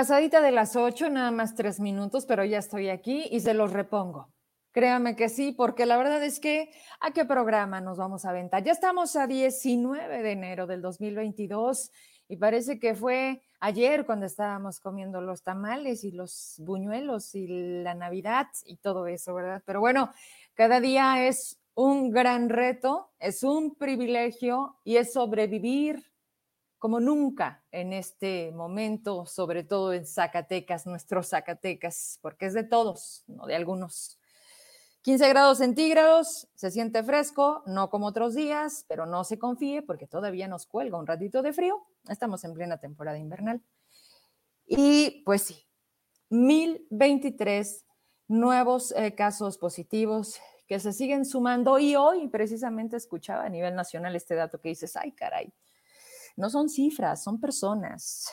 Pasadita de las ocho, nada más tres minutos, pero ya estoy aquí y se los repongo. Créame que sí, porque la verdad es que ¿a qué programa nos vamos a aventar? Ya estamos a 19 de enero del 2022 y parece que fue ayer cuando estábamos comiendo los tamales y los buñuelos y la Navidad y todo eso, ¿verdad? Pero bueno, cada día es un gran reto, es un privilegio y es sobrevivir como nunca en este momento, sobre todo en Zacatecas, nuestros Zacatecas, porque es de todos, no de algunos. 15 grados centígrados, se siente fresco, no como otros días, pero no se confíe porque todavía nos cuelga un ratito de frío. Estamos en plena temporada invernal. Y pues sí, 1023 nuevos eh, casos positivos que se siguen sumando y hoy precisamente escuchaba a nivel nacional este dato que dices, ay caray, no son cifras, son personas,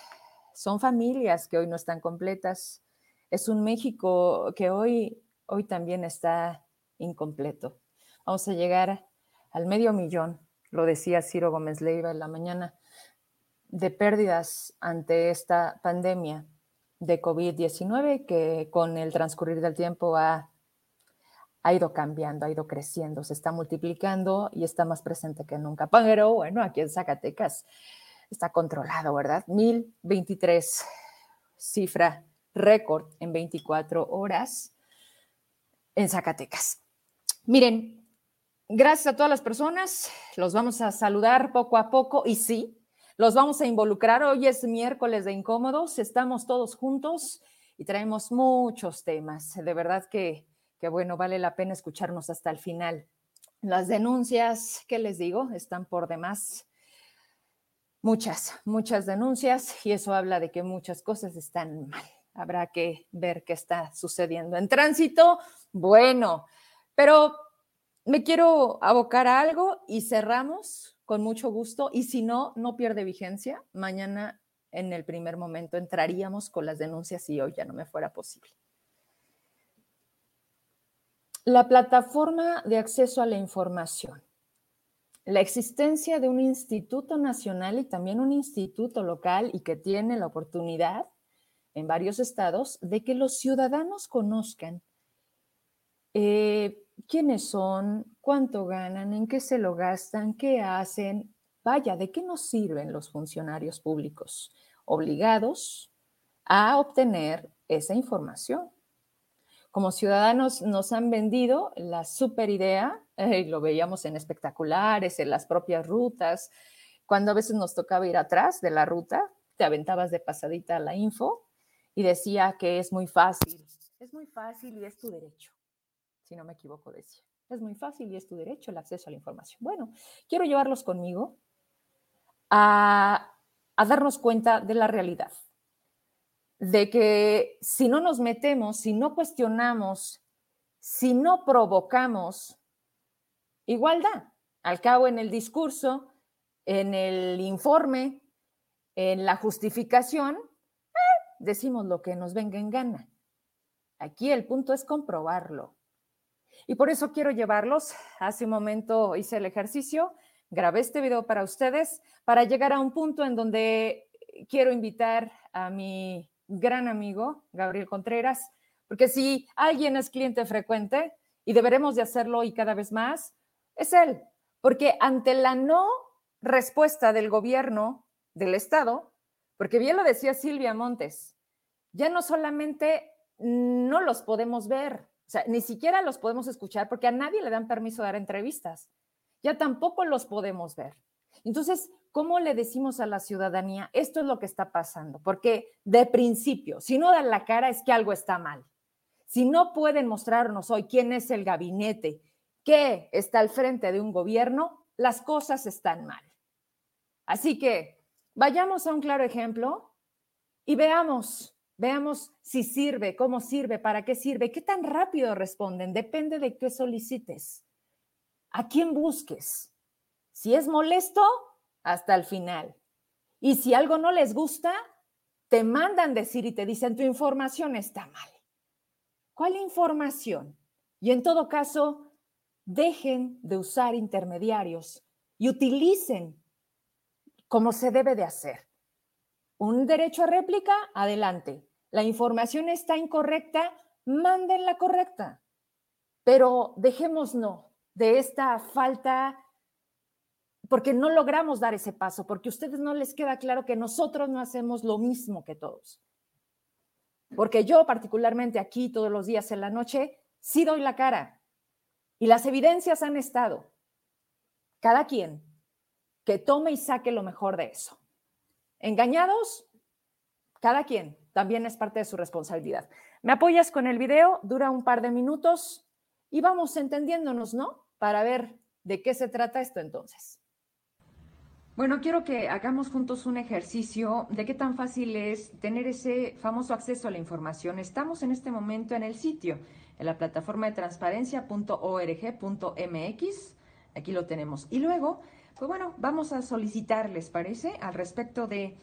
son familias que hoy no están completas. Es un México que hoy, hoy también está incompleto. Vamos a llegar al medio millón, lo decía Ciro Gómez Leiva en la mañana, de pérdidas ante esta pandemia de COVID-19 que con el transcurrir del tiempo ha, ha ido cambiando, ha ido creciendo, se está multiplicando y está más presente que nunca. Pero bueno, aquí en Zacatecas está controlado, ¿verdad? 1023, cifra récord en 24 horas en Zacatecas. Miren, gracias a todas las personas, los vamos a saludar poco a poco y sí, los vamos a involucrar. Hoy es miércoles de incómodos, estamos todos juntos y traemos muchos temas. De verdad que, que bueno, vale la pena escucharnos hasta el final. Las denuncias, ¿qué les digo? Están por demás muchas, muchas denuncias y eso habla de que muchas cosas están mal. Habrá que ver qué está sucediendo en tránsito. Bueno, pero me quiero abocar a algo y cerramos con mucho gusto y si no, no pierde vigencia. Mañana en el primer momento entraríamos con las denuncias y hoy ya no me fuera posible. La plataforma de acceso a la información la existencia de un instituto nacional y también un instituto local y que tiene la oportunidad en varios estados de que los ciudadanos conozcan eh, quiénes son, cuánto ganan, en qué se lo gastan, qué hacen. Vaya, ¿de qué nos sirven los funcionarios públicos obligados a obtener esa información? Como ciudadanos nos han vendido la super idea, eh, lo veíamos en espectaculares, en las propias rutas, cuando a veces nos tocaba ir atrás de la ruta, te aventabas de pasadita la info y decía que es muy fácil, es muy fácil y es tu derecho, si no me equivoco decía, es muy fácil y es tu derecho el acceso a la información. Bueno, quiero llevarlos conmigo a, a darnos cuenta de la realidad de que si no nos metemos, si no cuestionamos, si no provocamos, igualdad. Al cabo, en el discurso, en el informe, en la justificación, eh, decimos lo que nos venga en gana. Aquí el punto es comprobarlo. Y por eso quiero llevarlos. Hace un momento hice el ejercicio, grabé este video para ustedes, para llegar a un punto en donde quiero invitar a mi gran amigo, Gabriel Contreras, porque si alguien es cliente frecuente y deberemos de hacerlo y cada vez más, es él, porque ante la no respuesta del gobierno del Estado, porque bien lo decía Silvia Montes, ya no solamente no los podemos ver, o sea, ni siquiera los podemos escuchar porque a nadie le dan permiso de dar entrevistas, ya tampoco los podemos ver. Entonces, ¿cómo le decimos a la ciudadanía esto es lo que está pasando? Porque de principio, si no dan la cara es que algo está mal. Si no pueden mostrarnos hoy quién es el gabinete que está al frente de un gobierno, las cosas están mal. Así que vayamos a un claro ejemplo y veamos, veamos si sirve, cómo sirve, para qué sirve, qué tan rápido responden, depende de qué solicites, a quién busques. Si es molesto, hasta el final. Y si algo no les gusta, te mandan decir y te dicen, tu información está mal. ¿Cuál información? Y en todo caso, dejen de usar intermediarios y utilicen como se debe de hacer. un derecho a réplica, adelante. La información está incorrecta, manden la correcta. Pero dejémonos de esta falta, porque no logramos dar ese paso, porque a ustedes no les queda claro que nosotros no hacemos lo mismo que todos. Porque yo particularmente aquí todos los días en la noche sí doy la cara y las evidencias han estado. Cada quien que tome y saque lo mejor de eso. Engañados, cada quien también es parte de su responsabilidad. Me apoyas con el video, dura un par de minutos y vamos entendiéndonos, ¿no? Para ver de qué se trata esto entonces. Bueno, quiero que hagamos juntos un ejercicio de qué tan fácil es tener ese famoso acceso a la información. Estamos en este momento en el sitio, en la plataforma de transparencia.org.mx. Aquí lo tenemos. Y luego, pues bueno, vamos a solicitar, ¿les parece? Al respecto de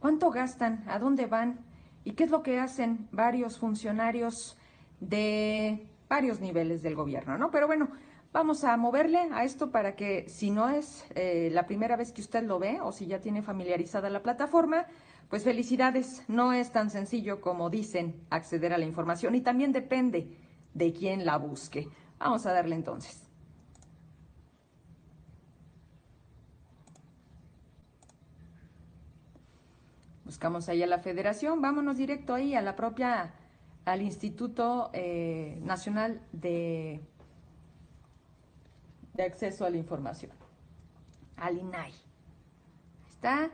cuánto gastan, a dónde van y qué es lo que hacen varios funcionarios de varios niveles del gobierno, ¿no? Pero bueno, Vamos a moverle a esto para que si no es eh, la primera vez que usted lo ve o si ya tiene familiarizada la plataforma, pues felicidades, no es tan sencillo como dicen acceder a la información y también depende de quién la busque. Vamos a darle entonces. Buscamos ahí a la federación, vámonos directo ahí a la propia, al Instituto eh, Nacional de de acceso a la información, al INAI. Está,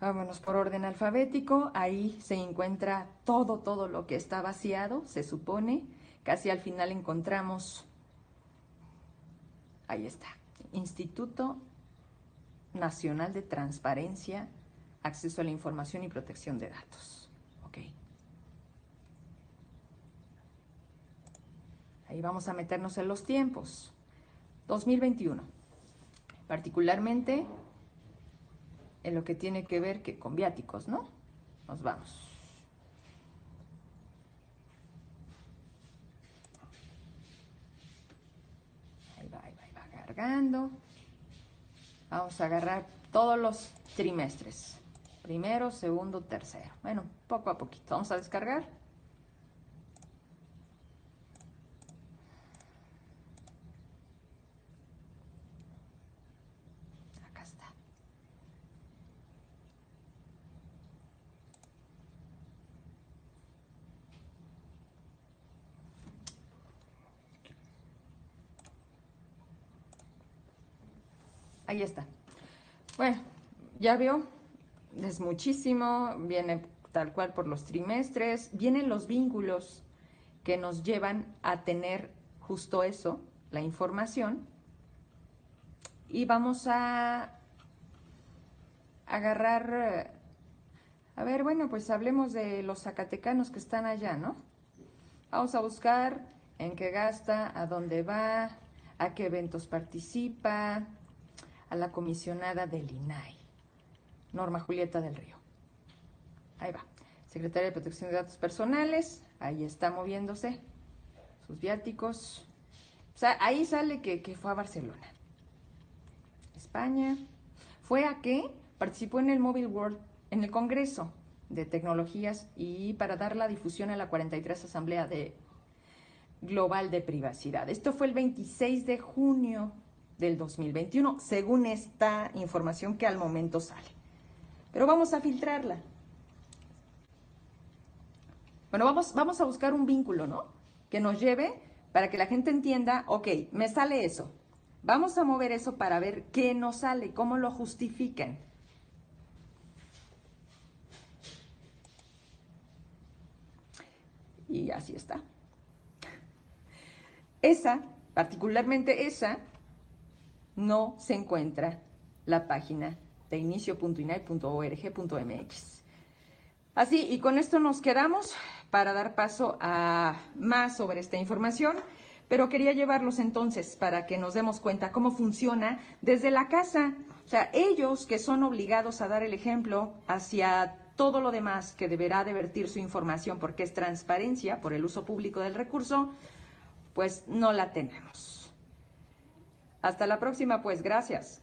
vámonos por orden alfabético, ahí se encuentra todo, todo lo que está vaciado, se supone, casi al final encontramos, ahí está, Instituto Nacional de Transparencia, Acceso a la Información y Protección de Datos. Ok. Ahí vamos a meternos en los tiempos. 2021, particularmente en lo que tiene que ver que con viáticos, ¿no? Nos vamos. Ahí va, ahí va, ahí va cargando. Vamos a agarrar todos los trimestres. Primero, segundo, tercero. Bueno, poco a poquito. Vamos a descargar. Ahí está. Bueno, ya veo, es muchísimo, viene tal cual por los trimestres, vienen los vínculos que nos llevan a tener justo eso, la información, y vamos a agarrar, a ver, bueno, pues hablemos de los zacatecanos que están allá, ¿no? Vamos a buscar en qué gasta, a dónde va, a qué eventos participa, a la comisionada del INAI, Norma Julieta del Río. Ahí va. Secretaria de Protección de Datos Personales, ahí está moviéndose, sus viáticos. Ahí sale que, que fue a Barcelona. España. ¿Fue a qué? Participó en el Mobile World, en el Congreso de Tecnologías y para dar la difusión a la 43 Asamblea de Global de Privacidad. Esto fue el 26 de junio del 2021, según esta información que al momento sale. Pero vamos a filtrarla. Bueno, vamos, vamos a buscar un vínculo, ¿no? Que nos lleve para que la gente entienda, ok, me sale eso. Vamos a mover eso para ver qué nos sale, cómo lo justifican. Y así está. Esa, particularmente esa, no se encuentra la página de inicio.inai.org.mx. Así, y con esto nos quedamos para dar paso a más sobre esta información, pero quería llevarlos entonces para que nos demos cuenta cómo funciona desde la casa. O sea, ellos que son obligados a dar el ejemplo hacia todo lo demás que deberá de vertir su información porque es transparencia por el uso público del recurso, pues no la tenemos. Hasta la próxima, pues gracias.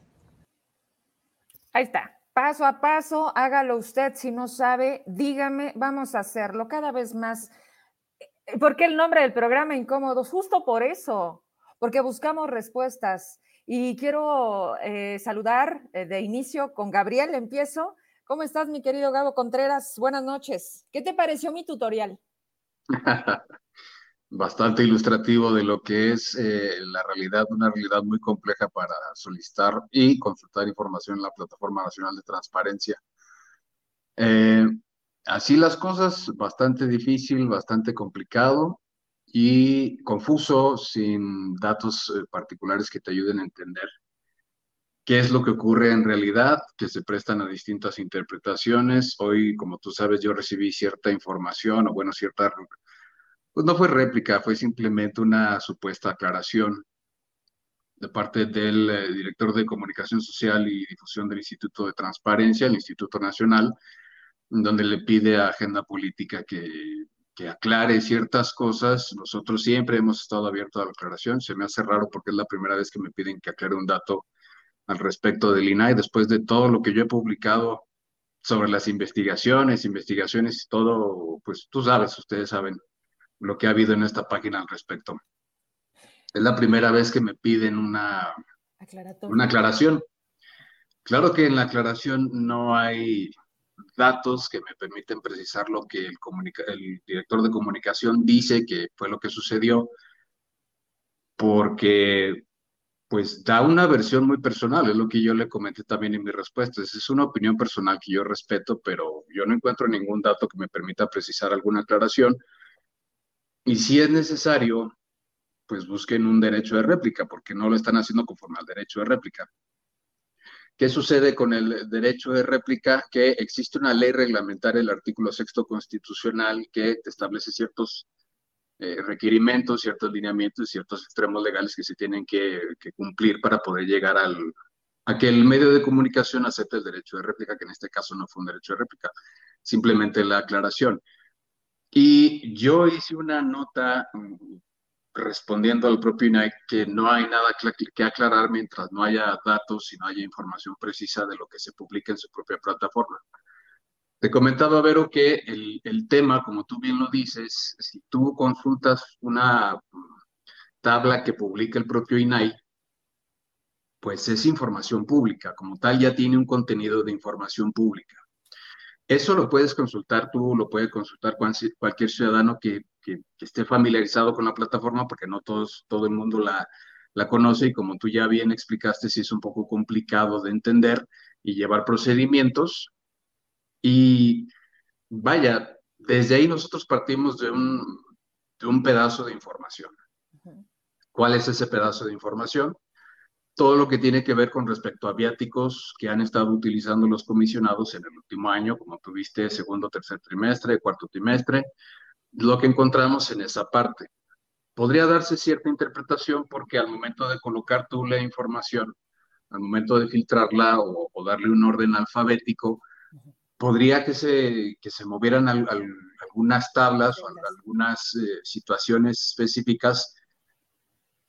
Ahí está. paso a paso, hágalo usted. Si no sabe, dígame, vamos a hacerlo cada vez más. Eh, ¿Por qué el nombre del programa Incómodos? Justo por eso, porque buscamos respuestas. Y quiero eh, saludar eh, de inicio con Gabriel. Empiezo. ¿Cómo estás, mi querido Gabo Contreras? Buenas noches. ¿Qué te pareció mi tutorial? Bastante ilustrativo de lo que es eh, la realidad, una realidad muy compleja para solicitar y consultar información en la Plataforma Nacional de Transparencia. así las cosas, bastante difícil, bastante complicado y confuso, sin datos eh, particulares que te ayuden a entender qué es lo que ocurre en realidad, que se prestan a distintas interpretaciones. Hoy, como tú sabes, yo recibí cierta información, o bueno, cierta, pues no fue réplica, fue simplemente una supuesta aclaración de parte del eh, director de Comunicación Social y Difusión del Instituto de Transparencia, el Instituto Nacional, donde le pide a Agenda Política que que aclare ciertas cosas. Nosotros siempre hemos estado abiertos a la aclaración. Se me hace raro porque es la primera vez que me piden que aclare un dato al respecto del INAI, después de todo lo que yo he publicado sobre las investigaciones, investigaciones y todo, pues tú sabes, ustedes saben lo que ha habido en esta página al respecto. Es la primera vez que me piden una, una aclaración. Claro que en la aclaración no hay datos que me permiten precisar lo que el, el director de comunicación dice que fue lo que sucedió, porque pues da una versión muy personal, es lo que yo le comenté también en mi respuesta. Es una opinión personal que yo respeto, pero yo no encuentro ningún dato que me permita precisar alguna aclaración. Y si es necesario, pues busquen un derecho de réplica, porque no lo están haciendo conforme al derecho de réplica. ¿Qué sucede con el derecho de réplica? Que existe una ley reglamentaria, el artículo sexto constitucional, que establece ciertos eh, requerimientos, ciertos lineamientos y ciertos extremos legales que se tienen que, cumplir para poder llegar al, a que el medio de comunicación acepte el derecho de réplica, que en este caso no fue un derecho de réplica, simplemente la aclaración. Y yo hice una nota respondiendo al propio INAI que no hay nada que aclarar mientras no haya datos y no haya información precisa de lo que se publica en su propia plataforma. Te comentaba, Vero, que el, el tema, como tú bien lo dices, si tú consultas una tabla que publica el propio INAI, pues es información pública, como tal ya tiene un contenido de información pública. Eso lo puedes consultar tú, lo puede consultar cualquier ciudadano que, esté familiarizado con la plataforma, porque no todos, todo el mundo la, la conoce y como tú ya bien explicaste, sí es un poco complicado de entender y llevar procedimientos. Y vaya, desde ahí nosotros partimos de un, de un pedazo de información. ¿Cuál es ese pedazo de información? Todo lo que tiene que ver con respecto a viáticos que han estado utilizando los comisionados en el último año, como tuviste segundo, tercer trimestre, cuarto trimestre, lo que encontramos en esa parte. Podría darse cierta interpretación porque al momento de colocar tú la información, al momento de filtrarla o, darle un orden alfabético, podría que se, que se movieran algunas tablas o algunas eh, situaciones específicas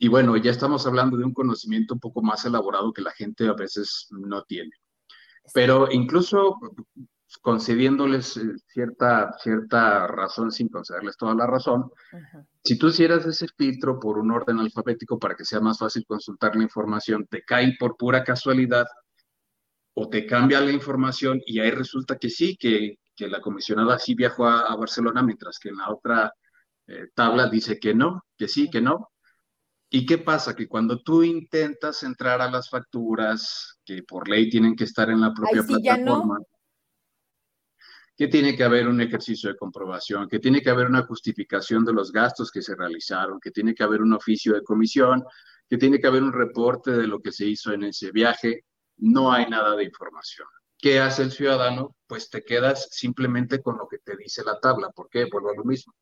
y bueno, ya estamos hablando de un conocimiento un poco más elaborado que la gente a veces no tiene. Pero incluso concediéndoles eh, cierta, cierta razón sin concederles toda la razón, si tú hicieras ese filtro por un orden alfabético para que sea más fácil consultar la información, te cae por pura casualidad o te cambia la información y ahí resulta que sí, que, que la comisionada sí viajó a, Barcelona, mientras que en la otra eh, tabla dice que no, que sí, que no. ¿Y qué pasa? Que cuando tú intentas entrar a las facturas, que por ley tienen que estar en la propia plataforma, que tiene que haber un ejercicio de comprobación, que tiene que haber una justificación de los gastos que se realizaron, que tiene que haber un oficio de comisión, que tiene que haber un reporte de lo que se hizo en ese viaje, no hay nada de información. ¿Qué hace el ciudadano? Pues te quedas simplemente con lo que te dice la tabla. ¿Por qué? Vuelvo a lo mismo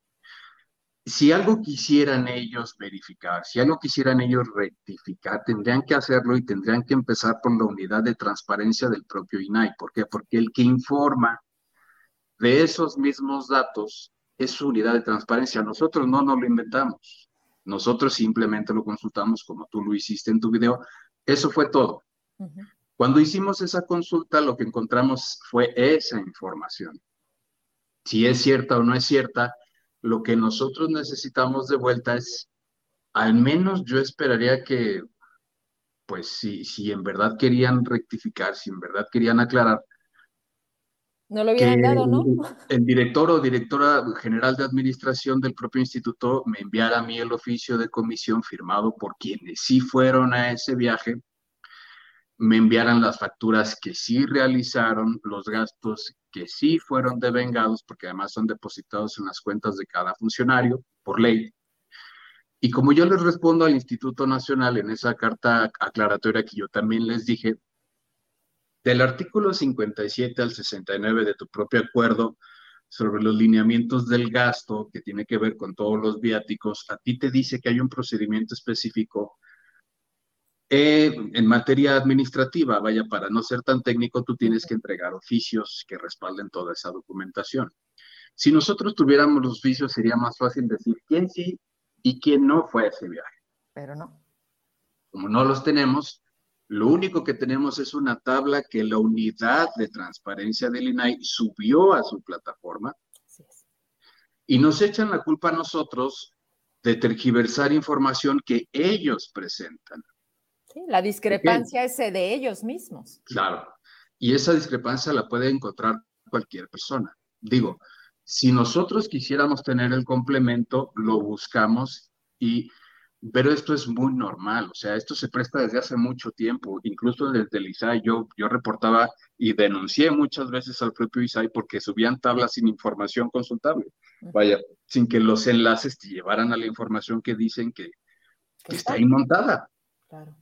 si algo quisieran ellos verificar, si algo quisieran ellos rectificar, tendrían que hacerlo y tendrían que empezar por la unidad de transparencia del propio INAI. ¿Por qué? Porque el que informa de esos mismos datos es su unidad de transparencia. Nosotros no nos lo inventamos. Nosotros simplemente lo consultamos como tú lo hiciste en tu video. Eso fue todo. Cuando hicimos esa consulta, lo que encontramos fue esa información. Si es cierta o no es cierta, lo que nosotros necesitamos de vuelta es, al menos yo esperaría que, pues si, si en verdad querían rectificar, si en verdad querían aclarar, no lo hubieran dado, ¿no? El director o directora general de administración del propio instituto me enviara a mí el oficio de comisión firmado por quienes sí fueron a ese viaje me enviaran las facturas que sí realizaron, los gastos que sí fueron devengados, porque además son depositados en las cuentas de cada funcionario por ley. Y como yo les respondo al Instituto Nacional en esa carta aclaratoria que yo también les dije, del artículo 57 al 69 de tu propio acuerdo sobre los lineamientos del gasto que tiene que ver con todos los viáticos, a ti te dice que hay un procedimiento específico eh, en materia administrativa, vaya, para no ser tan técnico, tú tienes que entregar oficios que respalden toda esa documentación. Si nosotros tuviéramos los oficios, sería más fácil decir quién sí y quién no fue a ese viaje. Pero no. Como no los tenemos, lo único que tenemos es una tabla que la unidad de transparencia del INAI subió a su plataforma y nos echan la culpa a nosotros de tergiversar información que ellos presentan. Sí, la discrepancia es de ellos mismos. Claro, y esa discrepancia la puede encontrar cualquier persona. Digo, si nosotros quisiéramos tener el complemento, lo buscamos y pero esto es muy normal, o sea, esto se presta desde hace mucho tiempo, incluso desde el ISAI, yo, yo reportaba y denuncié muchas veces al propio ISAI porque subían tablas sin información consultable, vaya, sin que los enlaces te llevaran a la información que dicen que, que está ahí montada. Claro.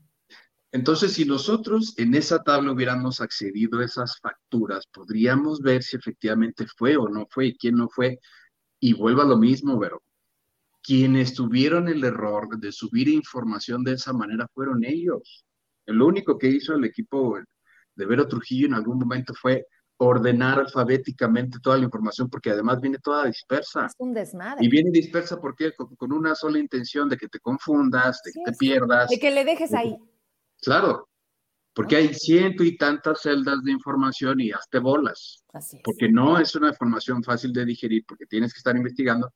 Entonces, si nosotros en esa tabla hubiéramos accedido a esas facturas, podríamos ver si efectivamente fue o no fue y quién no fue. Y vuelva lo mismo, pero quienes tuvieron el error de subir información de esa manera fueron ellos. Lo único que hizo el equipo de Vero Trujillo en algún momento fue ordenar alfabéticamente toda la información, porque además viene toda dispersa. Es un desmadre. Y viene dispersa porque con, una sola intención de que te confundas, de que te pierdas. De que le dejes ahí. Claro, porque hay ciento y tantas celdas de información y hazte bolas. Así Porque no es una información fácil de digerir, porque tienes que estar investigando.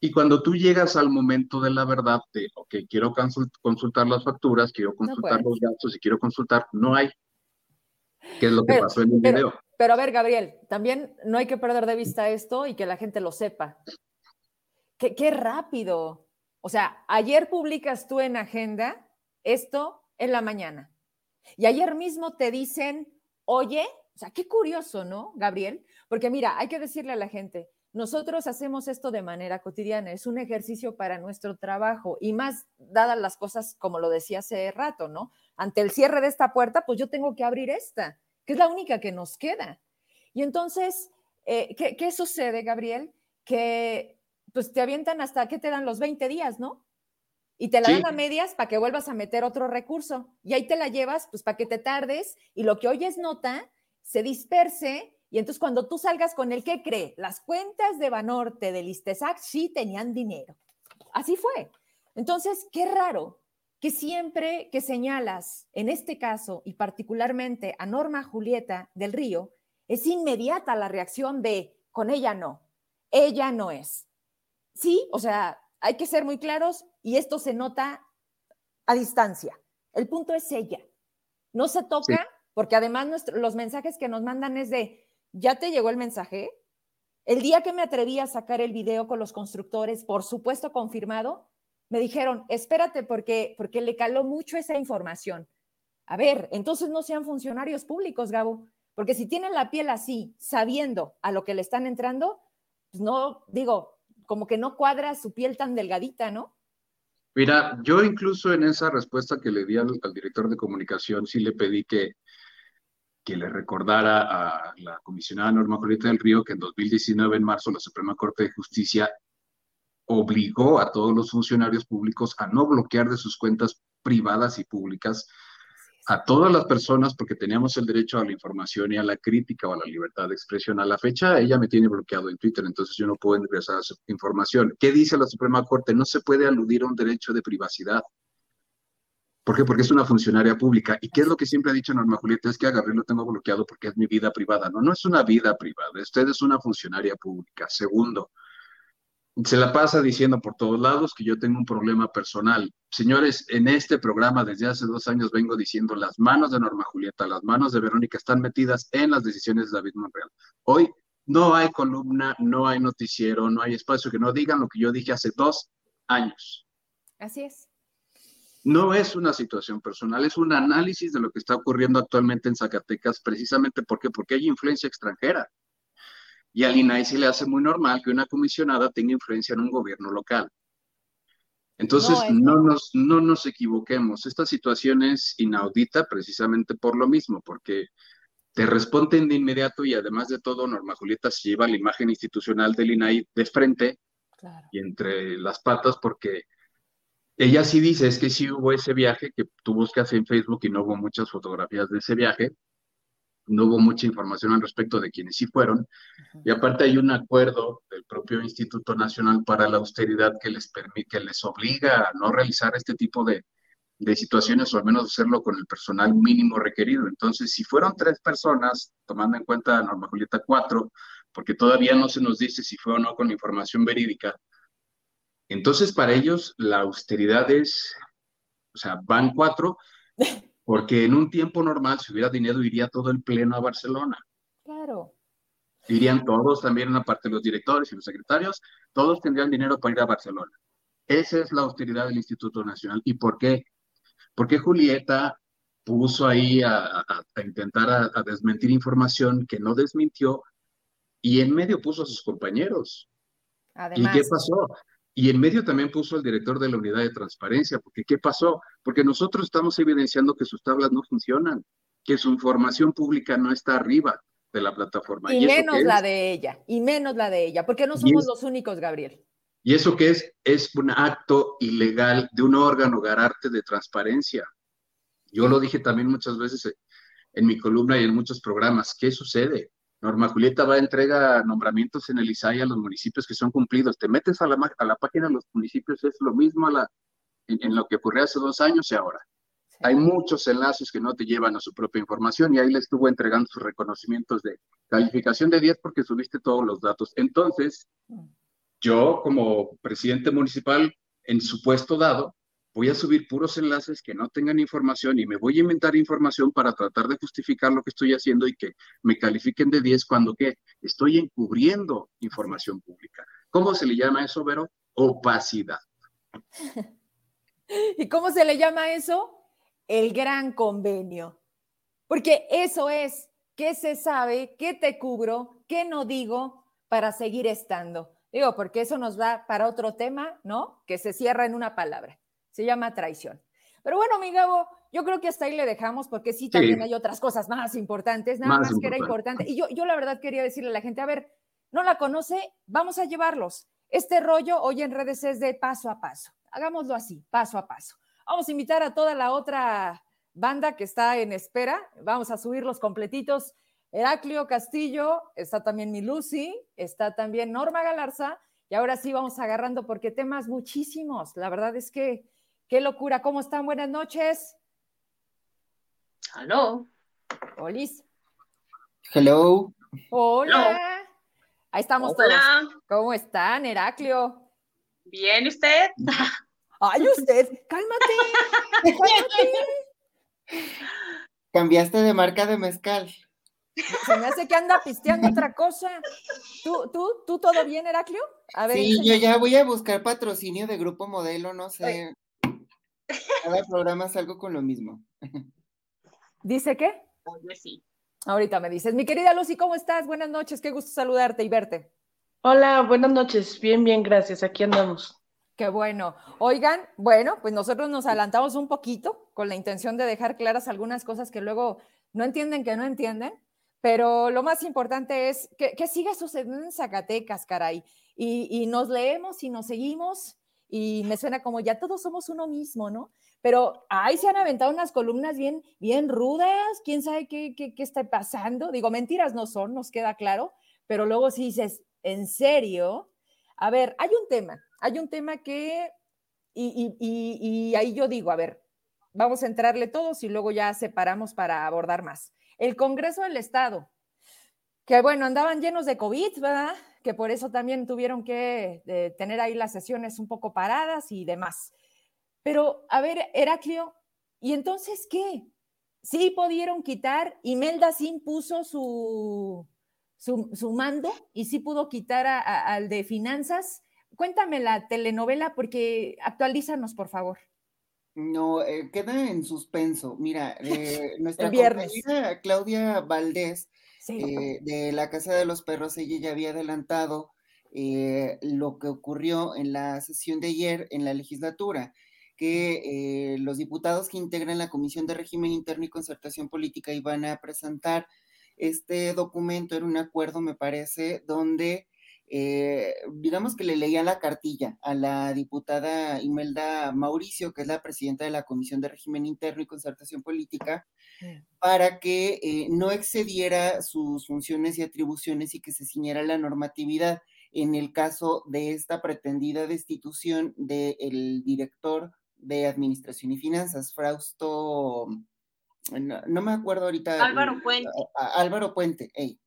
Y cuando tú llegas al momento de la verdad, de, ok, quiero consultar las facturas, quiero consultar los gastos y quiero consultar, no hay. ¿Qué es lo que pasó en el video? Pero a ver, Gabriel, también no hay que perder de vista esto y que la gente lo sepa. Qué, qué rápido. O sea, ayer publicas tú en agenda esto en la mañana. Y ayer mismo te dicen, oye, o sea, qué curioso, ¿no, Gabriel? Porque mira, hay que decirle a la gente, nosotros hacemos esto de manera cotidiana, es un ejercicio para nuestro trabajo y más dadas las cosas como lo decía hace rato, ¿no? Ante el cierre de esta puerta, pues yo tengo que abrir esta, que es la única que nos queda. Y entonces, eh, ¿qué, ¿qué, sucede, Gabriel? Que pues te avientan hasta, ¿qué te dan los 20 días, no? Y te la dan a medias para que vuelvas a meter otro recurso. Y ahí te la llevas, pues para que te tardes y lo que hoy es nota se disperse. Y entonces cuando tú salgas con el que cree, las cuentas de Banorte, del Istesac, sí tenían dinero. Así fue. Entonces, qué raro que siempre que señalas, en este caso y particularmente a Norma Julieta del Río, es inmediata la reacción de, con ella no, ella no es. Sí, o sea, hay que ser muy claros y esto se nota a distancia. El punto es ella. No se toca porque además los mensajes que nos mandan es de, ¿ya te llegó el mensaje? El día que me atreví a sacar el video con los constructores, por supuesto confirmado, me dijeron, espérate porque, porque le caló mucho esa información. A ver, entonces no sean funcionarios públicos, Gabo, porque si tienen la piel así, sabiendo a lo que le están entrando, pues no, digo, como que no cuadra su piel tan delgadita, ¿no? Mira, yo incluso en esa respuesta que le di al, director de comunicación, sí le pedí que, que le recordara a la comisionada Norma Julieta del Río que en 2019, en marzo, la Suprema Corte de Justicia obligó a todos los funcionarios públicos a no bloquear de sus cuentas privadas y públicas a todas las personas porque teníamos el derecho a la información y a la crítica o a la libertad de expresión. A la fecha ella me tiene bloqueado en Twitter, entonces yo no puedo ingresar a su información. ¿Qué dice la Suprema Corte? No se puede aludir a un derecho de privacidad. ¿Por qué? Porque es una funcionaria pública. ¿Y qué es lo que siempre ha dicho Norma Julieta? Es que a Gabriel lo tengo bloqueado porque es mi vida privada. No, no es una vida privada. Usted es una funcionaria pública. Segundo, se la pasa diciendo por todos lados que yo tengo un problema personal. Señores, en este programa desde hace dos años vengo diciendo las manos de Norma Julieta, las manos de Verónica están metidas en las decisiones de David Monreal. Hoy no hay columna, no hay noticiero, no hay espacio que no digan lo que yo dije hace dos años. Así es no es una situación personal, es un análisis de lo que está ocurriendo actualmente en Zacatecas, precisamente porque, porque hay influencia extranjera. Y al INAI se le hace muy normal que una comisionada tenga influencia en un gobierno local. Entonces, no, nos, no nos equivoquemos. Esta situación es inaudita precisamente por lo mismo, porque te responden de inmediato y además de todo, Norma Julieta se lleva la imagen institucional del INAI de frente y entre las patas porque ella sí dice, es que sí hubo ese viaje que tú buscas en Facebook y no hubo muchas fotografías de ese viaje, no hubo mucha información al respecto de quienes sí fueron, y aparte hay un acuerdo del propio Instituto Nacional para la Austeridad que les permite, que les obliga a no realizar este tipo de, de situaciones o al menos hacerlo con el personal mínimo requerido. Entonces, si fueron tres personas, tomando en cuenta Norma Julieta cuatro, porque todavía no se nos dice si fue o no con información verídica, entonces, para ellos, la austeridad es, o sea, van cuatro, porque en un tiempo normal, si hubiera dinero, iría todo el pleno a Barcelona. Claro. Irían todos, también una parte de los directores y los secretarios, todos tendrían dinero para ir a Barcelona. Esa es la austeridad del Instituto Nacional. ¿Y por qué? Porque Julieta puso ahí a, intentar a desmentir información que no desmintió y en medio puso a sus compañeros. Además, ¿Y qué pasó? Y en medio también puso el director de la unidad de transparencia, porque ¿qué pasó? Porque nosotros estamos evidenciando que sus tablas no funcionan, que su información pública no está arriba de la plataforma. Y, menos la de ella, y menos la de ella, porque no somos los únicos, Gabriel. Y eso que es, es un acto ilegal de un órgano garante de transparencia. Yo lo dije también muchas veces en mi columna y en muchos programas. ¿Qué sucede? Norma Julieta va a entrega nombramientos en el ISAI a los municipios que son cumplidos. Te metes a la, a la página de los municipios, es lo mismo a la, en, lo que ocurrió hace dos años y ahora. Hay muchos enlaces que no te llevan a su propia información y ahí le estuvo entregando sus reconocimientos de calificación de 10 porque subiste todos los datos. Entonces, mm. yo como presidente municipal, en su puesto dado, voy a subir puros enlaces que no tengan información y me voy a inventar información para tratar de justificar lo que estoy haciendo y que me califiquen de 10 cuando que estoy encubriendo información pública. ¿Cómo se le llama eso, Vero? Opacidad. ¿Y cómo se le llama eso? El gran convenio. Porque eso es, ¿qué se sabe? ¿Qué te cubro? ¿Qué no digo para seguir estando? Digo, porque eso nos va para otro tema, ¿no? Que se cierra en una palabra se llama traición. Pero bueno, mi Gabo, yo creo que hasta ahí le dejamos porque sí, también hay otras cosas más importantes, nada más, que era importante. Y yo, yo la verdad quería decirle a la gente, a ver, no la conoce, vamos a llevarlos. Este rollo hoy en redes es de paso a paso. Hagámoslo así, paso a paso. Vamos a invitar a toda la otra banda que está en espera. Vamos a subirlos completitos. Heraclio Castillo, está también mi Lucy, está también Norma Galarza. Y ahora sí vamos agarrando porque temas muchísimos. La verdad es que Qué locura, ¿cómo están? Buenas noches. Aló. Olis. Hello. Hola. Ahí estamos todos. ¿Cómo están, Heraclio? Bien, ¿usted? Ay, usted, cálmate. Cambiaste de marca de mezcal. Se me hace que anda pisteando otra cosa. ¿Tú, tú, tú todo bien, Heraclio? A ver, sí, yo ya voy a buscar patrocinio de Grupo Modelo, no sé. Cada programa salgo con lo mismo. ¿Dice qué? sí. Ahorita me dices. Mi querida Lucy, ¿cómo estás? Buenas noches, qué gusto saludarte y verte. Hola, buenas noches. Bien, bien, gracias. Aquí andamos. Qué bueno. Oigan, bueno, pues nosotros nos adelantamos un poquito con la intención de dejar claras algunas cosas que luego no entienden que no entienden, pero lo más importante es que, que siga sucediendo en Zacatecas, caray. Y, y nos leemos y nos seguimos y me suena como ya todos somos uno mismo, ¿no? Pero ahí se han aventado unas columnas bien, bien rudas, quién sabe qué, qué, qué está pasando. Digo, mentiras no son, nos queda claro, pero luego si dices, ¿en serio? A ver, hay un tema, hay un tema que, y, y, y, ahí yo digo, a ver, vamos a entrarle todos y luego ya separamos para abordar más. El Congreso del Estado, que bueno, andaban llenos de COVID, ¿verdad? Que por eso también tuvieron que eh, tener ahí las sesiones un poco paradas y demás. Pero, a ver, Heraclio, ¿y entonces qué? Sí pudieron quitar, Imelda sí impuso su, su, mando y sí pudo quitar al de finanzas. Cuéntame la telenovela porque actualízanos, por favor. No, eh, queda en suspenso. Mira, eh, nuestra compañera Claudia Valdés eh, de la Casa de los Perros, ella ya había adelantado lo que ocurrió en la sesión de ayer en la legislatura, que los diputados que integran la Comisión de Régimen Interno y Concertación Política iban a presentar este documento, era un acuerdo, me parece, donde eh, digamos que le leía la cartilla a la diputada Imelda Mauricio, que es la presidenta de la Comisión de Régimen Interno y Concertación Política, para que eh, no excediera sus funciones y atribuciones y que se ciñera la normatividad en el caso de esta pretendida destitución del director de Administración y Finanzas, Frausto, no, me acuerdo ahorita. Álvaro Puente. Álvaro Puente, hey,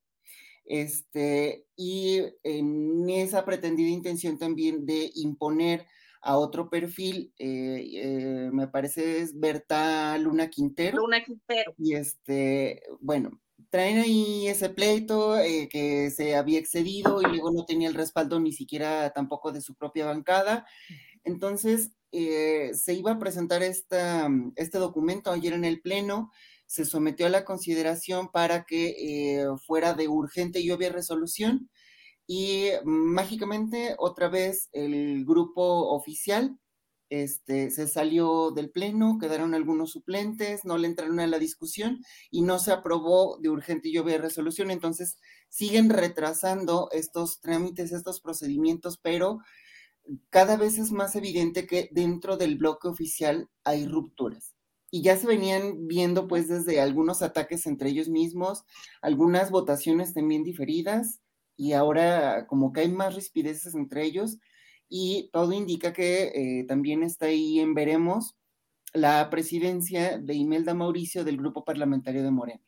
este, y en esa pretendida intención también de imponer a otro perfil, eh, eh, me parece es Berta Luna Quintero. Luna Quintero. Y este, bueno, traen ahí ese pleito eh, que se había excedido y luego no tenía el respaldo ni siquiera tampoco de su propia bancada. Entonces, se iba a presentar esta, este documento ayer en el Pleno se sometió a la consideración para que eh, fuera de urgente y obvia resolución y mágicamente otra vez el grupo oficial este, se salió del pleno, quedaron algunos suplentes, no le entraron a la discusión y no se aprobó de urgente y obvia resolución. Entonces siguen retrasando estos trámites, estos procedimientos, pero cada vez es más evidente que dentro del bloque oficial hay rupturas y ya se venían viendo pues desde algunos ataques entre ellos mismos, algunas votaciones también diferidas y ahora como que hay más rispideces entre ellos y todo indica que eh, también está ahí en veremos la presidencia de Imelda Mauricio del grupo parlamentario de Morena.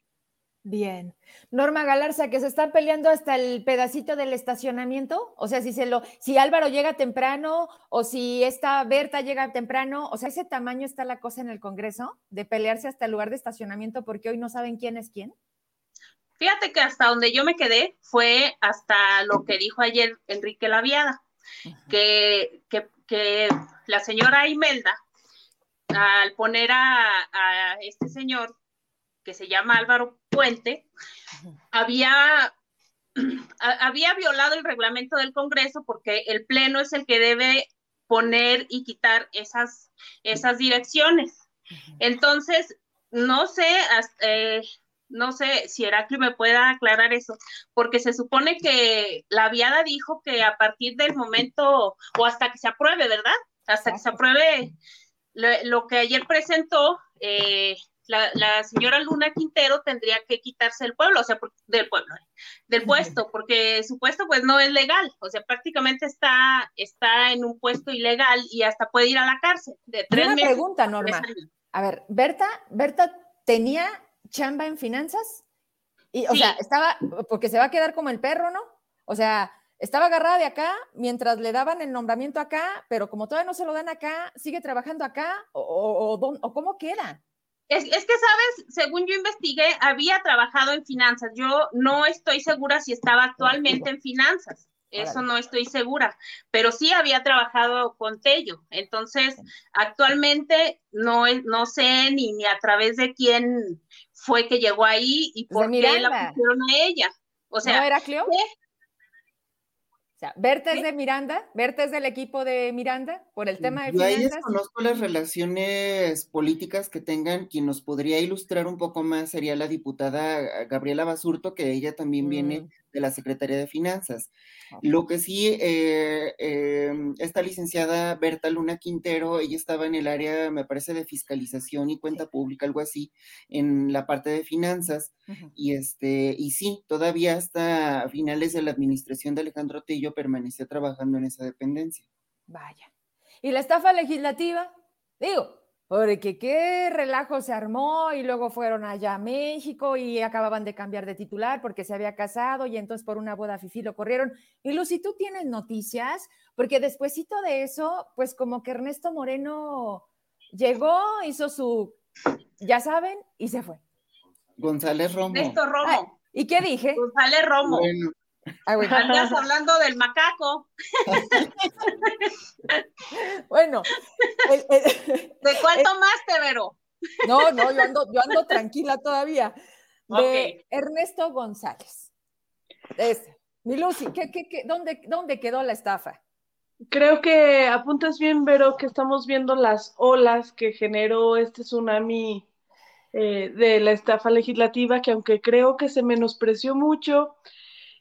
Bien. Norma Galarza, que se están peleando hasta el pedacito del estacionamiento. O sea, si se lo, si Álvaro llega temprano o si esta Berta llega temprano, o sea, ese tamaño está la cosa en el Congreso de pelearse hasta el lugar de estacionamiento porque hoy no saben quién es quién. Fíjate que hasta donde yo me quedé fue hasta lo que dijo ayer Enrique Laviada, que, que, la señora Imelda, al poner a este señor que se llama Álvaro Puente, había, había violado el reglamento del Congreso porque el Pleno es el que debe poner y quitar esas, esas direcciones. Entonces, no sé, eh, no sé si Heraclio me pueda aclarar eso, porque se supone que la viada dijo que a partir del momento, o hasta que se apruebe, ¿verdad? Hasta que se apruebe lo, que ayer presentó, eh, la, señora Luna Quintero tendría que quitarse del pueblo, o sea, del pueblo, del puesto, porque su puesto pues no es legal, o sea, prácticamente está, está en un puesto ilegal y hasta puede ir a la cárcel de tres Una pregunta, Norma. A ver, Berta, Berta tenía chamba en finanzas y, o sea, estaba, porque se va a quedar como el perro, ¿no? O sea, estaba agarrada de acá mientras le daban el nombramiento acá, pero como todavía no se lo dan acá, sigue trabajando acá o, o, o cómo queda. Es, que, sabes, según yo investigué, había trabajado en finanzas. Yo no estoy segura si estaba actualmente en finanzas. Eso no estoy segura, pero sí había trabajado con Tello. Entonces, actualmente no, no sé ni, ni a través de quién fue que llegó ahí y por qué la pusieron a ella. O sea, ¿No era Cleo? O sea, Berta es de Miranda, Berta es del equipo de Miranda por el tema de Yo finanzas. Yo desconozco las relaciones políticas que tengan, quien nos podría ilustrar un poco más sería la diputada Gabriela Basurto, que ella también viene mm. De la Secretaría de Finanzas. Lo que sí, eh, em, esta licenciada Berta Luna Quintero, ella estaba en el área, me parece, de fiscalización y cuenta pública, algo así, en la parte de finanzas. Y este, y sí, todavía hasta finales de la administración de Alejandro Tello permanecía trabajando en esa dependencia. Vaya. ¿Y la estafa legislativa? Digo, porque qué relajo se armó y luego fueron allá a México y acababan de cambiar de titular porque se había casado y entonces por una boda fifi lo corrieron. Y Lucy, ¿tú tienes noticias? Porque despuésito de eso, pues como que Ernesto Moreno llegó, hizo su, ya saben, y se fue. González Romo. Ernesto Romo. ¿Y qué dije? González Romo. Bueno. Andas hablando del macaco. Bueno, el- el- ¿De cuál tomaste, Vero? no, no, yo ando, yo ando tranquila todavía. De. Ernesto González. Ese. Mi Lucy, ¿qué, qué, qué, dónde, ¿dónde quedó la estafa? Creo que apuntas bien, Vero, que estamos viendo las olas que generó este tsunami eh, de la estafa legislativa, que aunque creo que se menospreció mucho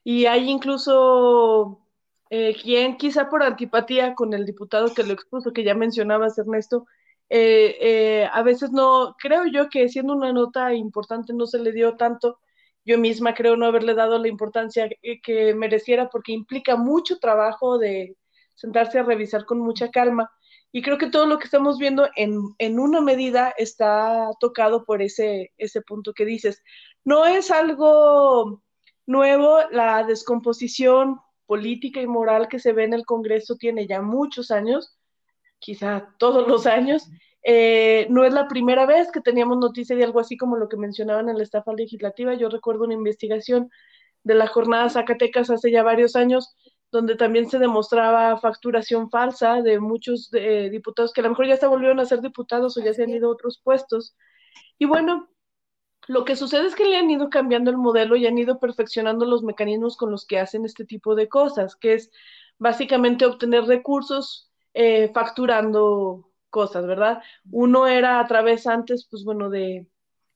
y hay incluso eh, quien, quizá por antipatía con el diputado que lo expuso, que ya mencionabas, Ernesto, eh, eh, a veces no, creo yo que siendo una nota importante no se le dio tanto. Yo misma creo no haberle dado la importancia que, que mereciera porque implica mucho trabajo de sentarse a revisar con mucha calma. Y creo que todo lo que estamos viendo en, en una medida está tocado por ese, ese punto que dices. No es algo nuevo, la descomposición política y moral que se ve en el Congreso tiene ya muchos años, quizá todos los años. Eh, no es la primera vez que teníamos noticia de algo así como lo que mencionaban en la estafa legislativa. Yo recuerdo una investigación de la jornada Zacatecas hace ya varios años donde también se demostraba facturación falsa de muchos eh, diputados que a lo mejor ya se volvieron a ser diputados o ya se han ido a otros puestos. Y bueno, lo que sucede es que le han ido cambiando el modelo y han ido perfeccionando los mecanismos con los que hacen este tipo de cosas, que es básicamente obtener recursos eh, facturando cosas, ¿verdad? Uno era a través antes, pues bueno, de,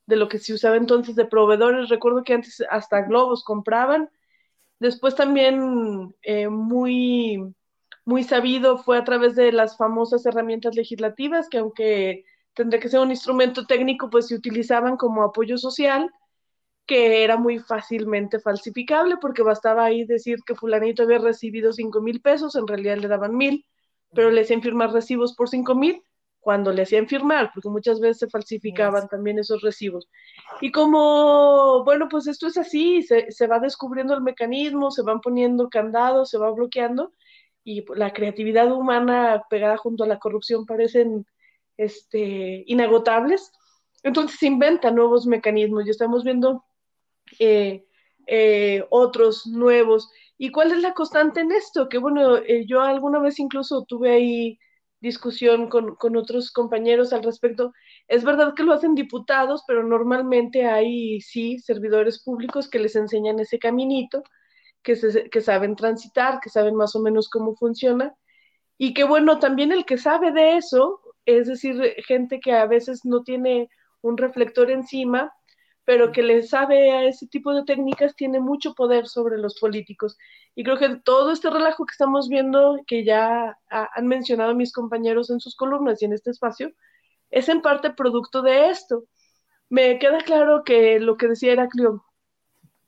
de lo que se usaba entonces de proveedores. Recuerdo que antes hasta globos compraban Después también eh, muy, muy sabido fue a través de las famosas herramientas legislativas, que aunque tendría que ser un instrumento técnico, pues se utilizaban como apoyo social, que era muy fácilmente falsificable, porque bastaba ahí decir que fulanito había recibido cinco mil pesos, en realidad le daban mil, pero le hacían firmar recibos por cinco mil cuando le hacían firmar, porque muchas veces se falsificaban también esos recibos. Y como, bueno, pues esto es así, se, se, va descubriendo el mecanismo, se van poniendo candados, se va bloqueando, y la creatividad humana pegada junto a la corrupción parecen este, inagotables. Entonces se inventan nuevos mecanismos y estamos viendo eh, eh, otros nuevos. ¿Y cuál es la constante en esto? Que bueno, eh, yo alguna vez incluso tuve ahí discusión con, con, otros compañeros al respecto. Es verdad que lo hacen diputados, pero normalmente hay sí servidores públicos que les enseñan ese caminito, que, se, que saben transitar, que saben más o menos cómo funciona. Y que bueno, también el que sabe de eso, es decir, gente que a veces no tiene un reflector encima, pero que le sabe a ese tipo de técnicas, tiene mucho poder sobre los políticos. Y creo que todo este relajo que estamos viendo, que ya han mencionado mis compañeros en sus columnas y en este espacio, es en parte producto de esto. Me queda claro que lo que decía Heraclio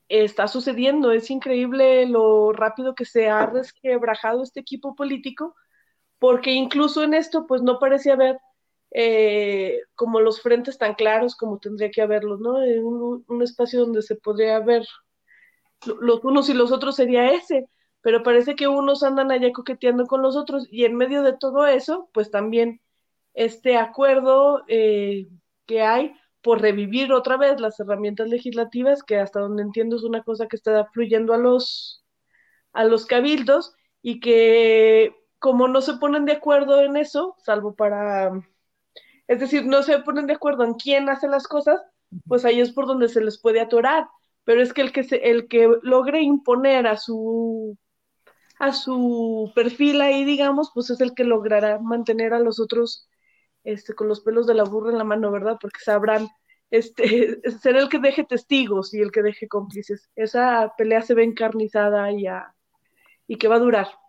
está sucediendo. Es increíble lo rápido que se ha resquebrajado este equipo político, porque incluso en esto, pues no parece haber eh, como los frentes tan claros como tendría que haberlos, ¿no? En un, un, espacio donde se podría ver los unos y los otros sería ese, pero parece que unos andan allá coqueteando con los otros y en medio de todo eso, pues también este acuerdo eh, que hay por revivir otra vez las herramientas legislativas, que hasta donde entiendo es una cosa que está fluyendo a los, a los cabildos y que como no se ponen de acuerdo en eso, salvo para es decir, no se ponen de acuerdo en quién hace las cosas, pues ahí es por donde se les puede atorar. Pero es que el que, se, el que logre imponer a su, a su perfil ahí, digamos, pues es el que logrará mantener a los otros este, con los pelos de la burra en la mano, ¿verdad? Porque sabrán este, ser el que deje testigos y el que deje cómplices. Esa pelea se ve encarnizada y, a, y que va a durar.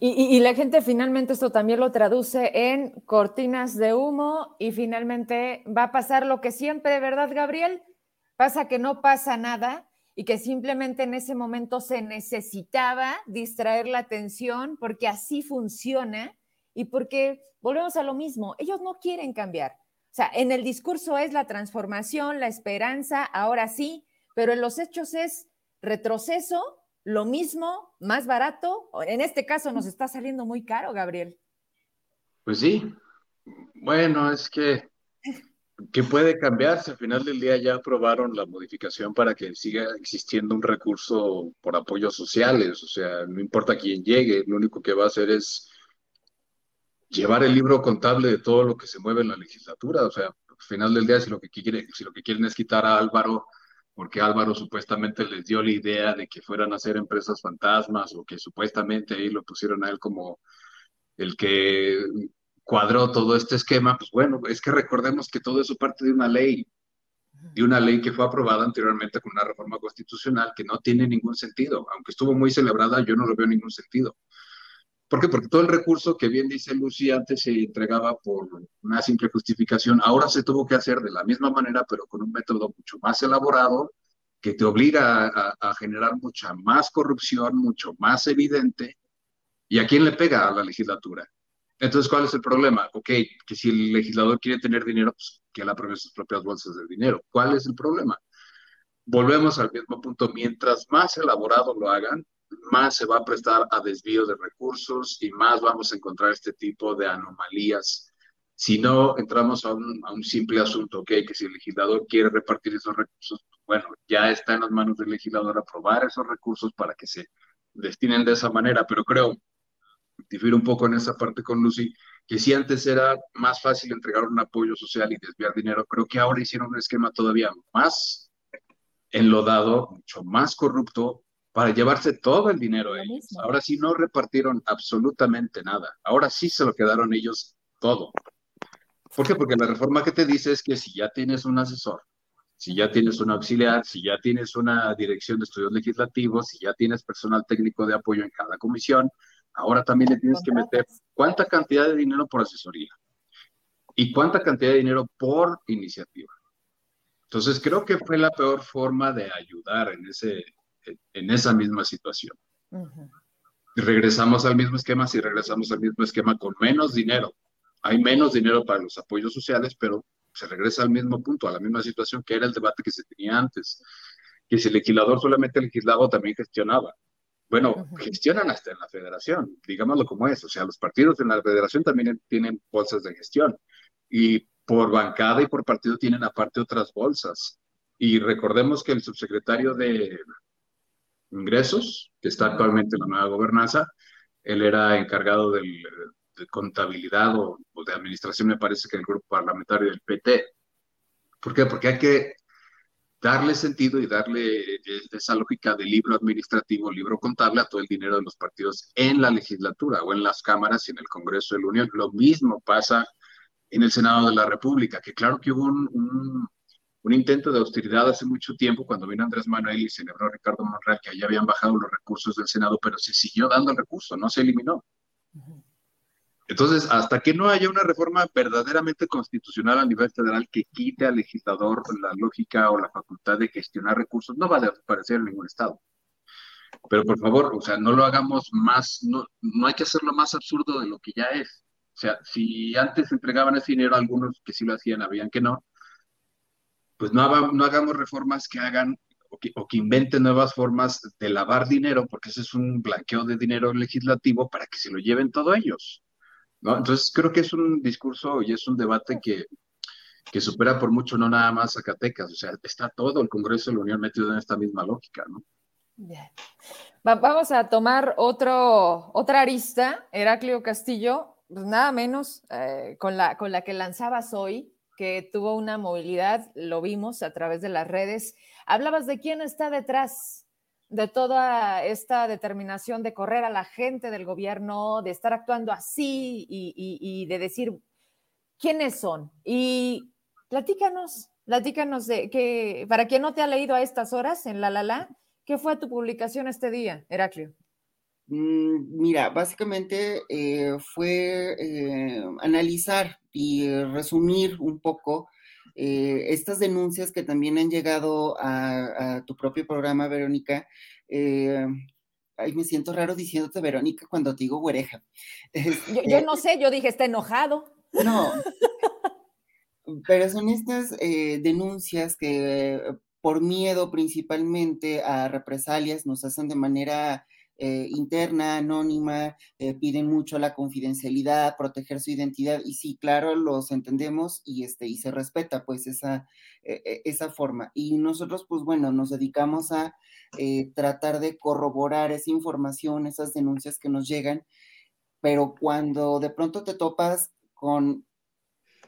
Y, y, la gente finalmente esto también lo traduce en cortinas de humo y finalmente va a pasar lo que siempre, ¿verdad, Gabriel? Pasa que no pasa nada y que simplemente en ese momento se necesitaba distraer la atención porque así funciona y porque volvemos a lo mismo, ellos no quieren cambiar. O sea, en el discurso es la transformación, la esperanza, ahora sí, pero en los hechos es retroceso, lo mismo, más barato. En este caso nos está saliendo muy caro, Gabriel. Pues sí. Bueno, es que que puede cambiarse. Al final del día ya aprobaron la modificación para que siga existiendo un recurso por apoyos sociales. O sea, no importa quién llegue, lo único que va a hacer es llevar el libro contable de todo lo que se mueve en la legislatura. O sea, al final del día, si lo que, si lo que quieren es quitar a Álvaro, porque Álvaro supuestamente les dio la idea de que fueran a ser empresas fantasmas o que supuestamente ahí lo pusieron a él como el que cuadró todo este esquema, pues bueno, es que recordemos que todo eso parte de una ley, de una ley que fue aprobada anteriormente con una reforma constitucional que no tiene ningún sentido. Aunque estuvo muy celebrada, yo no lo veo ningún sentido. ¿Por qué? Porque todo el recurso que bien dice Lucy antes se entregaba por una simple justificación, ahora se tuvo que hacer de la misma manera, pero con un método mucho más elaborado que te obliga a, generar mucha más corrupción, mucho más evidente. ¿Y a quién le pega? A la legislatura. Entonces, ¿cuál es el problema? Ok, que si el legislador quiere tener dinero, pues que él apruebe sus propias bolsas de dinero. ¿Cuál es el problema? Volvemos al mismo punto. Mientras más elaborado lo hagan, más se va a prestar a desvío de recursos y más vamos a encontrar este tipo de anomalías. Si no, entramos a un, a un simple asunto, ok, que si el legislador quiere repartir esos recursos, bueno, ya está en las manos del legislador aprobar esos recursos para que se destinen de esa manera, pero creo difiero un poco en esa parte con Lucy, que si antes era más fácil entregar un apoyo social y desviar dinero, creo que ahora hicieron un esquema todavía más enlodado, mucho más corrupto, para llevarse todo el dinero ellos. Ahora sí no repartieron absolutamente nada. Ahora sí se lo quedaron ellos todo. ¿Por qué? Porque la reforma que te dice es que si ya tienes un asesor, si ya tienes un auxiliar, si ya tienes una dirección de estudios legislativos, si ya tienes personal técnico de apoyo en cada comisión, Ahora también le tienes que meter cuánta cantidad de dinero por asesoría y cuánta cantidad de dinero por iniciativa. Entonces creo que fue la peor forma de ayudar en, ese, en esa misma situación. Regresamos al mismo esquema, si regresamos al mismo esquema con menos dinero. Hay menos dinero para los apoyos sociales, pero se regresa al mismo punto, a la misma situación que era el debate que se tenía antes, que si el legislador solamente legislaba también gestionaba. Bueno, gestionan hasta en la federación, digámoslo como es. O sea, los partidos en la federación también tienen bolsas de gestión y por bancada y por partido tienen aparte otras bolsas. Y recordemos que el subsecretario de Ingresos, que está actualmente en la nueva gobernanza, él era encargado de contabilidad o, o, de administración, me parece que el grupo parlamentario del PT. ¿Por qué? Porque hay que darle sentido y darle eh, esa lógica de libro administrativo, libro contable a todo el dinero de los partidos en la legislatura o en las cámaras y en el Congreso de la Unión. Lo mismo pasa en el Senado de la República, que claro que hubo un, intento de austeridad hace mucho tiempo cuando vino Andrés Manuel y celebró Ricardo Monreal que allá habían bajado los recursos del Senado, pero se siguió dando el recurso, no se eliminó. Entonces, hasta que no haya una reforma verdaderamente constitucional a nivel federal que quite al legislador la lógica o la facultad de gestionar recursos, no va a desaparecer en ningún estado. Pero por favor, o sea, no lo hagamos más, no, no hay que hacerlo más absurdo de lo que ya es. O sea, si antes entregaban ese dinero a algunos que sí lo hacían, habían que no, pues no, hagamos reformas que hagan o que, o que, inventen nuevas formas de lavar dinero, porque ese es un blanqueo de dinero legislativo para que se lo lleven todos ellos. ¿no? Entonces creo que es un discurso y es un debate que, que supera por mucho no nada más Zacatecas, o sea, está todo el Congreso de la Unión metido en esta misma lógica, ¿no? Bien. vamos a tomar otro, otra arista, Heraclio Castillo, pues nada menos eh, con, la, con la que lanzabas hoy, que tuvo una movilidad, lo vimos a través de las redes. Hablabas de quién está detrás de toda esta determinación de correr a la gente del gobierno, de estar actuando así y, de decir quiénes son. Y platícanos, platícanos de que, para quien no te ha leído a estas horas en La La La, ¿qué fue tu publicación este día, Heraclio? Mm, mira, básicamente eh, fue eh, analizar y resumir un poco eh, estas denuncias que también han llegado a, tu propio programa, Verónica, eh, ay, me siento raro diciéndote Verónica cuando te digo güereja. Yo, yo no sé, yo dije, está enojado. No, pero son estas eh, denuncias que por miedo principalmente a represalias nos hacen de manera eh, interna, anónima, eh, piden mucho la confidencialidad, proteger su identidad y sí, claro, los entendemos y, este, y se respeta pues esa, esa forma. Y nosotros pues bueno, nos dedicamos a tratar de corroborar esa información, esas denuncias que nos llegan, pero cuando de pronto te topas con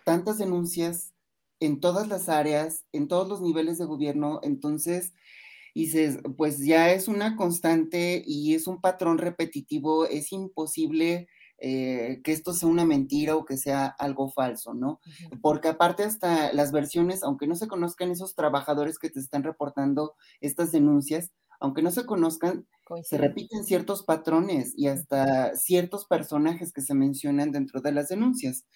tantas denuncias en todas las áreas, en todos los niveles de gobierno, entonces dices, pues ya es una constante y es un patrón repetitivo, es imposible eh, que esto sea una mentira o que sea algo falso, ¿no? Porque aparte hasta las versiones, aunque no se conozcan esos trabajadores que te están reportando estas denuncias, aunque no se conozcan, se repiten ciertos patrones y hasta ciertos personajes que se mencionan dentro de las denuncias.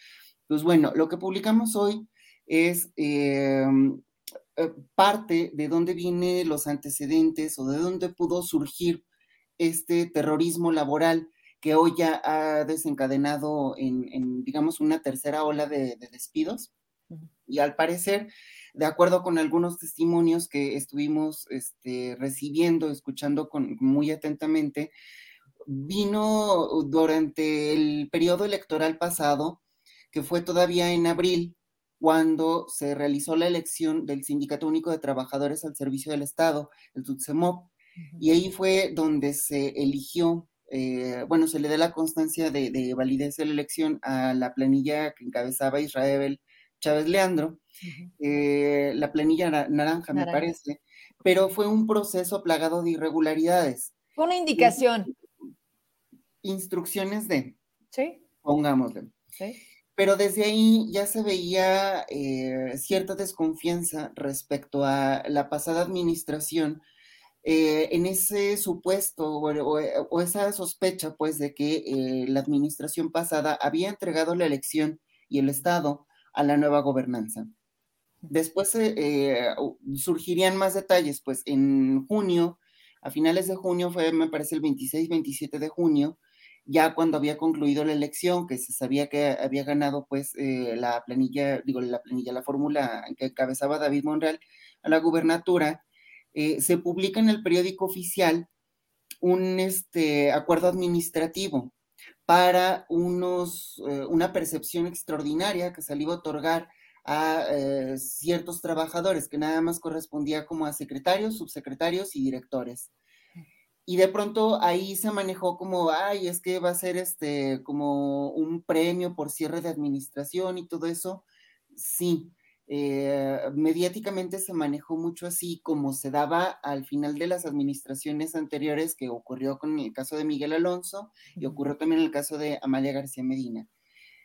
Pues bueno, lo que publicamos hoy es em, eh, parte de dónde vienen los antecedentes o de dónde pudo surgir este terrorismo laboral que hoy ya ha desencadenado en, digamos, una tercera ola de, despidos. Y al parecer, de acuerdo con algunos testimonios que estuvimos este, recibiendo, escuchando con, muy atentamente, vino durante el periodo electoral pasado que fue todavía en abril, cuando se realizó la elección del Sindicato Único de Trabajadores al Servicio del Estado, el TUTSEMOP, y ahí fue donde se eligió, eh, bueno, se le da la constancia de, validez de la elección a la planilla que encabezaba Israel Chávez Leandro, eh, la planilla naranja, me parece, pero fue un proceso plagado de irregularidades. Fue una indicación. Instrucciones de. Sí. Pongámosle. Sí pero desde ahí ya se veía eh, cierta desconfianza respecto a la pasada administración eh, en ese supuesto o, esa sospecha pues de que eh, la administración pasada había entregado la elección y el Estado a la nueva gobernanza. Después surgirían más detalles, pues en junio, a finales de junio, fue me parece el 26-27 de junio, ya cuando había concluido la elección, que se sabía que había ganado pues eh, la planilla, digo, la planilla, la fórmula que encabezaba David Monreal a la gubernatura, eh, se publica en el periódico oficial un este, acuerdo administrativo para unos, eh, una percepción extraordinaria que se a otorgar a ciertos trabajadores, que nada más correspondía como a secretarios, subsecretarios y directores y de pronto ahí se manejó como, ay, es que va a ser este, como un premio por cierre de administración y todo eso. Sí, eh, mediáticamente se manejó mucho así como se daba al final de las administraciones anteriores que ocurrió con el caso de Miguel Alonso y ocurrió también en el caso de Amalia García Medina.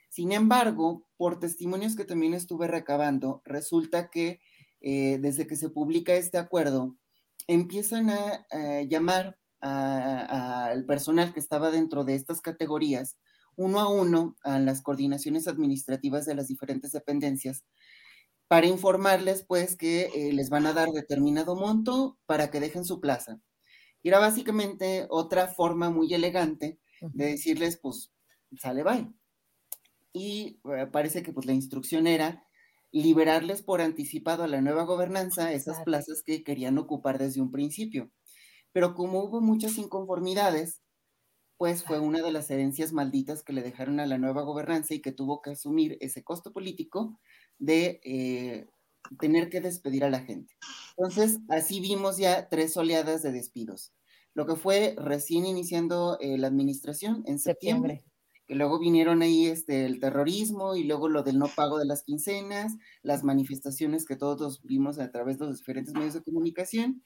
Sin embargo, por testimonios que también estuve recabando, resulta que eh, desde que se publica este acuerdo, empiezan a llamar al personal que estaba dentro de estas categorías, uno a uno, a las coordinaciones administrativas de las diferentes dependencias, para informarles pues que eh, les van a dar determinado monto para que dejen su plaza. Y era básicamente otra forma muy elegante de decirles pues sale bye. Y eh, parece que pues la instrucción era liberarles por anticipado a la nueva gobernanza esas plazas que querían ocupar desde un principio pero como hubo muchas inconformidades, pues fue una de las herencias malditas que le dejaron a la nueva gobernanza y que tuvo que asumir ese costo político de eh, tener que despedir a la gente. Entonces, así vimos ya tres oleadas de despidos. Lo que fue recién iniciando eh, la administración en septiembre, que luego vinieron ahí este, el terrorismo y luego lo del no pago de las quincenas, las manifestaciones que todos vimos a través de los diferentes medios de comunicación,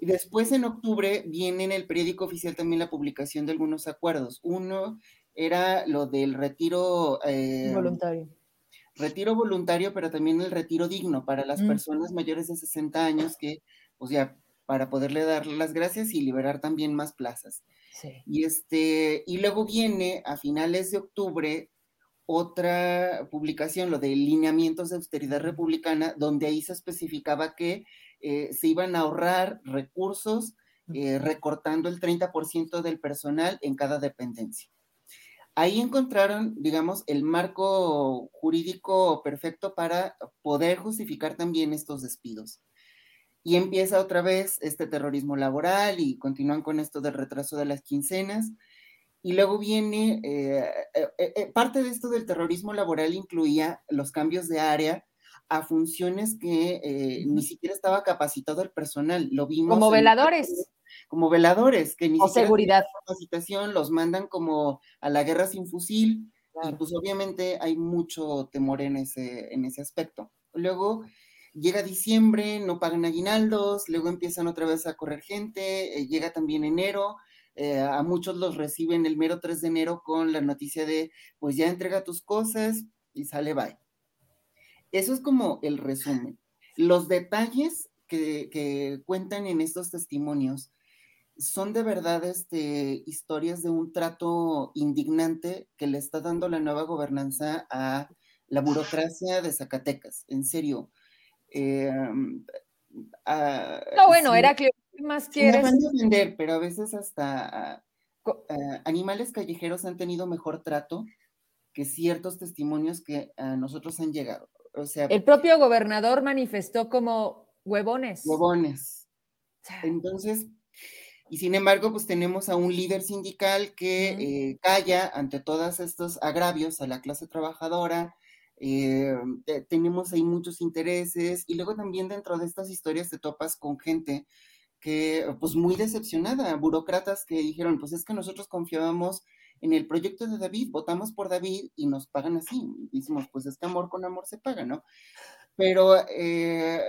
después en octubre viene en el periódico oficial también la publicación de algunos acuerdos. Uno era lo del retiro eh, voluntario. Retiro voluntario, pero también el retiro digno para las mm. personas mayores de 60 años que, o sea, para poderle dar las gracias y liberar también más plazas. Sí. Y este, y luego viene a finales de octubre otra publicación, lo de lineamientos de austeridad republicana, donde ahí se especificaba que eh, se iban a ahorrar recursos eh, recortando el 30% del personal en cada dependencia. Ahí encontraron, digamos, el marco jurídico perfecto para poder justificar también estos despidos. Y empieza otra vez este terrorismo laboral y continúan con esto del retraso de las quincenas. Y luego viene, eh, parte de esto del terrorismo laboral incluía los cambios de área a funciones que ni siquiera estaba capacitado el personal. Lo vimos. Como veladores. como veladores, que ni o siquiera seguridad. capacitación, los mandan como a la guerra sin fusil. Y pues obviamente hay mucho temor en ese, en ese aspecto. Luego llega diciembre, no pagan aguinaldos, luego empiezan otra vez a correr gente, llega también enero, eh, a muchos los reciben el mero 3 de enero con la noticia de, pues ya entrega tus cosas y sale bye. Eso es como el resumen. Los detalles que, cuentan en estos testimonios son de verdad este, historias de un trato indignante que le está dando la nueva gobernanza a la burocracia de Zacatecas. En serio. Eh, no, bueno, era que más quieres? van a defender, pero a veces hasta ah, ah, animales callejeros han tenido mejor trato que ciertos testimonios que a nosotros han llegado. O sea, el propio gobernador manifestó como huevones. Huevones. Entonces, y sin embargo, pues tenemos a un líder sindical que eh, calla ante todos estos agravios a la clase trabajadora. Eh, tenemos ahí muchos intereses y luego también dentro de estas historias te topas con gente que pues muy decepcionada, burócratas que dijeron, pues es que nosotros confiábamos en el proyecto de David, votamos por David y nos pagan así. Decimos, pues es que amor con amor se paga, ¿no? Pero eh,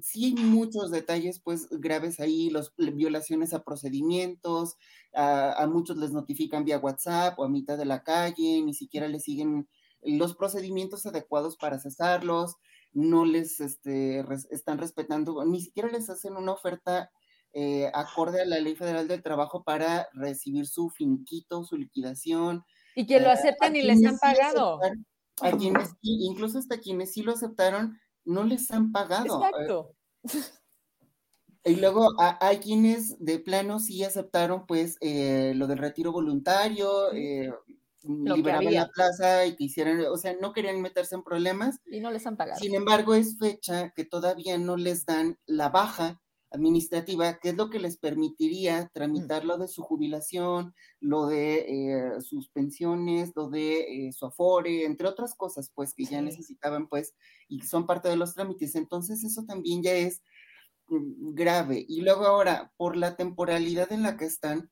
sí hay muchos detalles, pues, graves ahí, los, violaciones a procedimientos, a, a, muchos les notifican vía WhatsApp o a mitad de la calle, ni siquiera les siguen los procedimientos adecuados para cesarlos, no les este, están respetando, ni siquiera les hacen una oferta eh, acorde a la Ley Federal del Trabajo para recibir su finquito, su liquidación. Y que lo eh, aceptan y les han pagado. a quienes, incluso hasta quienes sí lo aceptaron, no les han pagado. Exacto. Y luego hay quienes de plano sí aceptaron pues eh, lo del retiro voluntario, eh, liberaban la plaza y quisieran, o sea, no querían meterse en problemas. Y no les han pagado. Sin embargo, es fecha que todavía no les dan la baja administrativa, que es lo que les permitiría tramitar lo de su jubilación, lo de eh, sus pensiones, lo de eh, su afore, entre otras cosas, pues que ya necesitaban, pues, y son parte de los trámites. Entonces, eso también ya es mm, grave. Y luego ahora, por la temporalidad en la que están,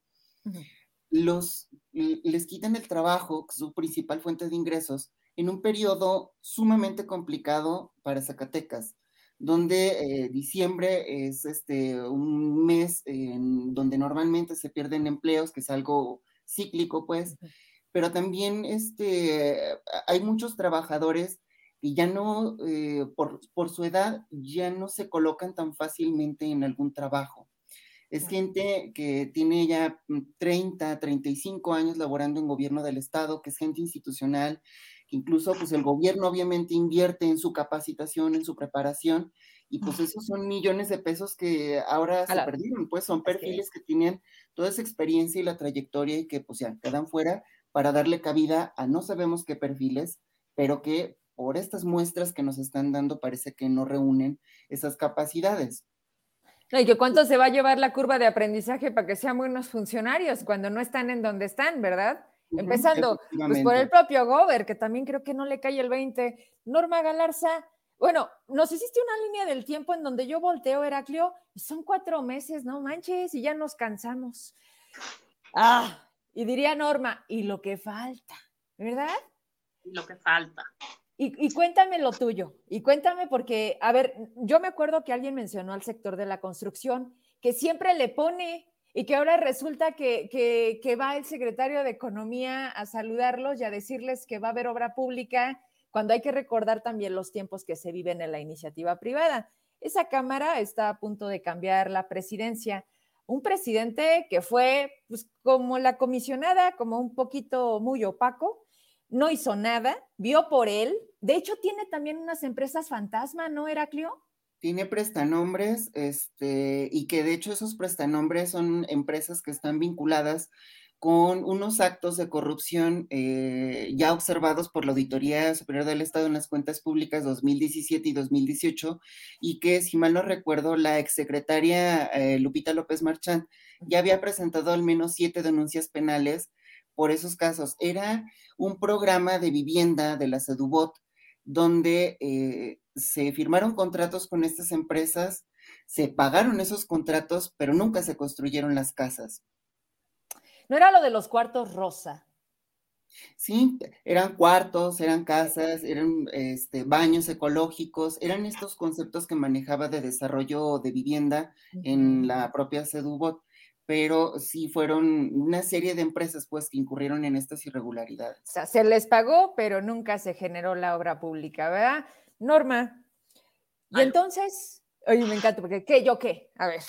los les quitan el trabajo, su principal fuente de ingresos, en un periodo sumamente complicado para Zacatecas donde eh, diciembre es este, un mes en donde normalmente se pierden empleos, que es algo cíclico, pues, pero también este, hay muchos trabajadores que ya no, eh, por, por, su edad, ya no se colocan tan fácilmente en algún trabajo. Es gente que tiene ya 30, 35 años laborando en gobierno del Estado, que es gente institucional, incluso pues el gobierno obviamente invierte en su capacitación, en su preparación, y pues esos son millones de pesos que ahora se perdieron, pues son perfiles que tienen toda esa experiencia y la trayectoria y que pues ya quedan fuera para darle cabida a no sabemos qué perfiles, pero que por estas muestras que nos están dando parece que no reúnen esas capacidades. y que cuánto se va a llevar la curva de aprendizaje para que sean buenos funcionarios cuando no están en donde están, ¿verdad? Empezando pues, por el propio Gober, que también creo que no le cae el 20. Norma Galarza, bueno, nos hiciste una línea del tiempo en donde yo volteo, Heraclio, y son cuatro meses, no manches, y ya nos cansamos. Ah, y diría Norma, y lo que falta, ¿verdad? Lo que falta. Y, y, cuéntame lo tuyo, y cuéntame porque, a ver, yo me acuerdo que alguien mencionó al sector de la construcción, que siempre le pone y que ahora resulta que, va el secretario de Economía a saludarlos y a decirles que va a haber obra pública, cuando hay que recordar también los tiempos que se viven en la iniciativa privada. Esa Cámara está a punto de cambiar la presidencia. Un presidente que fue pues, como la comisionada, como un poquito muy opaco, no hizo nada, vio por él. De hecho, tiene también unas empresas fantasma, ¿no, Heraclio? Tiene prestanombres, este, y que de hecho esos prestanombres son empresas que están vinculadas con unos actos de corrupción eh, ya observados por la Auditoría Superior del Estado en las cuentas públicas 2017 y 2018, y que, si mal no recuerdo, la exsecretaria eh, Lupita López Marchán ya había presentado al menos siete denuncias penales por esos casos. Era un programa de vivienda de la Sedubot donde eh, se firmaron contratos con estas empresas, se pagaron esos contratos, pero nunca se construyeron las casas. ¿No era lo de los cuartos rosa? Sí, eran cuartos, eran casas, eran este, baños ecológicos, eran estos conceptos que manejaba de desarrollo de vivienda en la propia Sedubot, pero sí fueron una serie de empresas pues que incurrieron en estas irregularidades. O sea, se les pagó, pero nunca se generó la obra pública, ¿verdad? Norma. Y entonces, oye, me encanta, porque ¿qué? ¿Yo qué? A ver.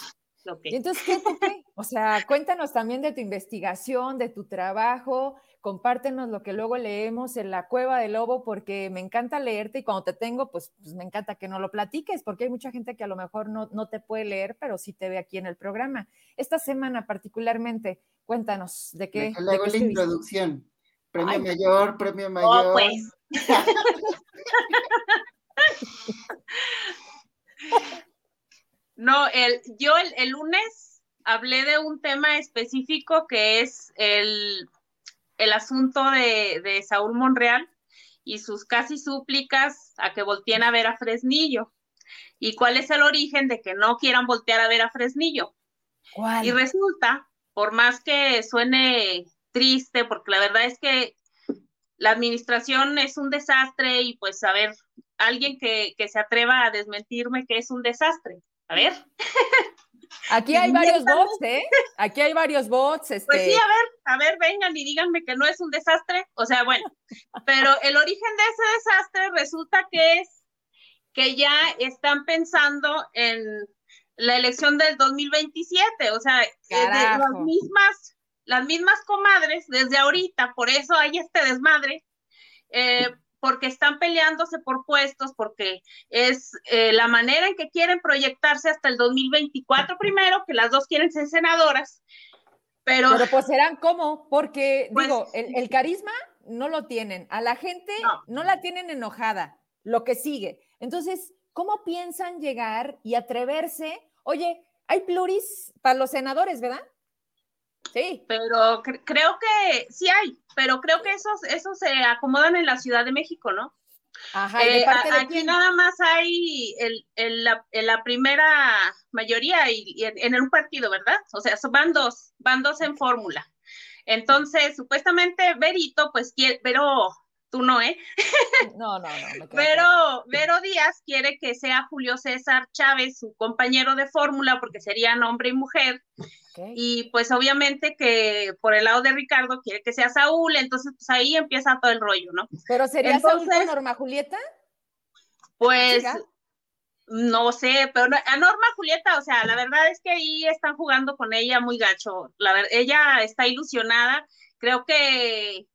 ¿Y entonces qué, qué? O sea, cuéntanos también de tu investigación, de tu trabajo, compártenos lo que luego leemos en la cueva del lobo, porque me encanta leerte y cuando te tengo, pues, pues me encanta que no lo platiques, porque hay mucha gente que a lo mejor no, no te puede leer, pero sí te ve aquí en el programa. Esta semana particularmente, cuéntanos de qué. De la introducción. Premio mayor, premio oh, mayor. Oh, pues. No, el, yo el, lunes hablé de un tema específico que es el, asunto de, Saúl Monreal y sus casi súplicas a que volteen a ver a Fresnillo. ¿Y cuál es el origen de que no quieran voltear a ver a Fresnillo? Y resulta, por más que suene triste, porque la verdad es que la administración es un desastre y pues a ver, alguien que, que se atreva a desmentirme que es un desastre. A ver. Aquí hay varios bots, ¿eh? Aquí hay varios bots. Pues sí, este a ver, a ver, vengan y díganme que no es un desastre. O sea, bueno, pero el origen de ese desastre resulta que es que ya están pensando en la elección del 2027, o sea, eh, las mismas, las mismas comadres desde ahorita, por eso hay este desmadre, eh, porque están peleándose por puestos, porque es eh, la manera en que quieren proyectarse hasta el 2024 primero, que las dos quieren ser senadoras. Pero, pero pues serán como, porque pues digo, el, carisma no lo tienen, a la gente no. la tienen enojada, lo que sigue. Entonces, ¿cómo piensan llegar y atreverse? Oye, hay pluris para los senadores, ¿verdad? Sí. Pero creo que sí hay, pero creo que esos, esos se acomodan en la Ciudad de México, ¿no? Ajá, eh, aquí nada más hay el, la, primera mayoría y, en, un partido, ¿verdad? O sea, van dos, van dos en fórmula. Entonces, supuestamente Verito, pues quiere, pero tú no, ¿eh? No, no, no. Pero Vero Díaz quiere que sea Julio César Chávez, su compañero de fórmula, porque serían hombre y mujer. Y pues obviamente que por el lado de Ricardo quiere que sea Saúl, entonces pues ahí empieza todo el rollo, ¿no? Pero sería Saúl con Norma Julieta? Pues no sé, pero a Norma Julieta, o sea, la verdad es que ahí están jugando con ella muy gacho. La ella está ilusionada. Creo que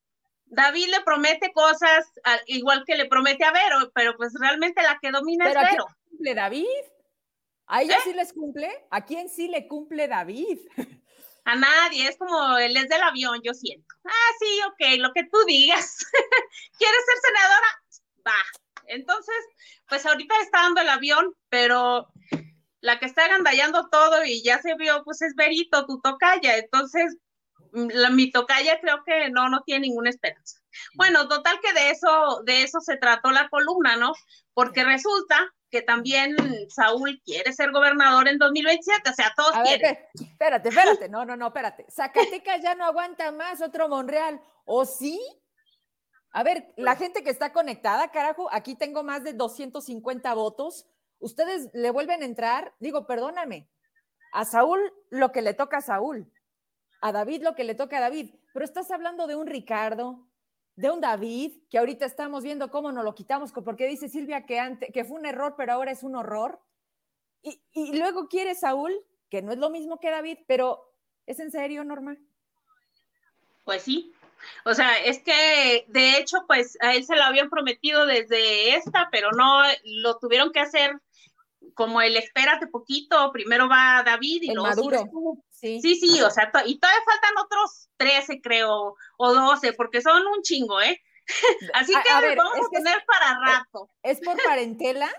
David le promete cosas igual que le promete a Vero, pero pues realmente la que domina es Vero. cumple David? ¿A ella ¿Eh? sí les cumple? ¿A quién sí le cumple David? A nadie, es como él es del avión, yo siento. Ah, sí, ok, lo que tú digas. ¿Quieres ser senadora? Va. Entonces, pues ahorita está dando el avión, pero la que está agandallando todo y ya se vio, pues es Verito, tu tocaya. Entonces, la, mi tocaya creo que no, no tiene ninguna esperanza. Bueno, total que de eso, de eso se trató la columna, ¿no? Porque resulta que también Saúl quiere ser gobernador en 2027, o sea, todos quieren. espérate, espérate, no, no, no, espérate. Zacatecas ya no aguanta más otro Monreal, ¿o sí? A ver, la gente que está conectada, carajo, aquí tengo más de 250 votos. Ustedes le vuelven a entrar, digo, perdóname, a Saúl lo que le toca a Saúl, a David lo que le toca a David, pero estás hablando de un Ricardo, de un David, que ahorita estamos viendo cómo nos lo quitamos, porque dice Silvia que, antes, que fue un error, pero ahora es un horror. Y, y luego quiere Saúl, que no es lo mismo que David, pero ¿es en serio, Norma? Pues sí. O sea, es que de hecho, pues a él se lo habían prometido desde esta, pero no lo tuvieron que hacer como el espérate poquito, primero va David y luego Maduro. Sí. sí, sí, o sea, y todavía faltan otros 13, creo, o 12, porque son un chingo, ¿eh? Así que a, ver, vamos a tener para rato. ¿Es por parentela?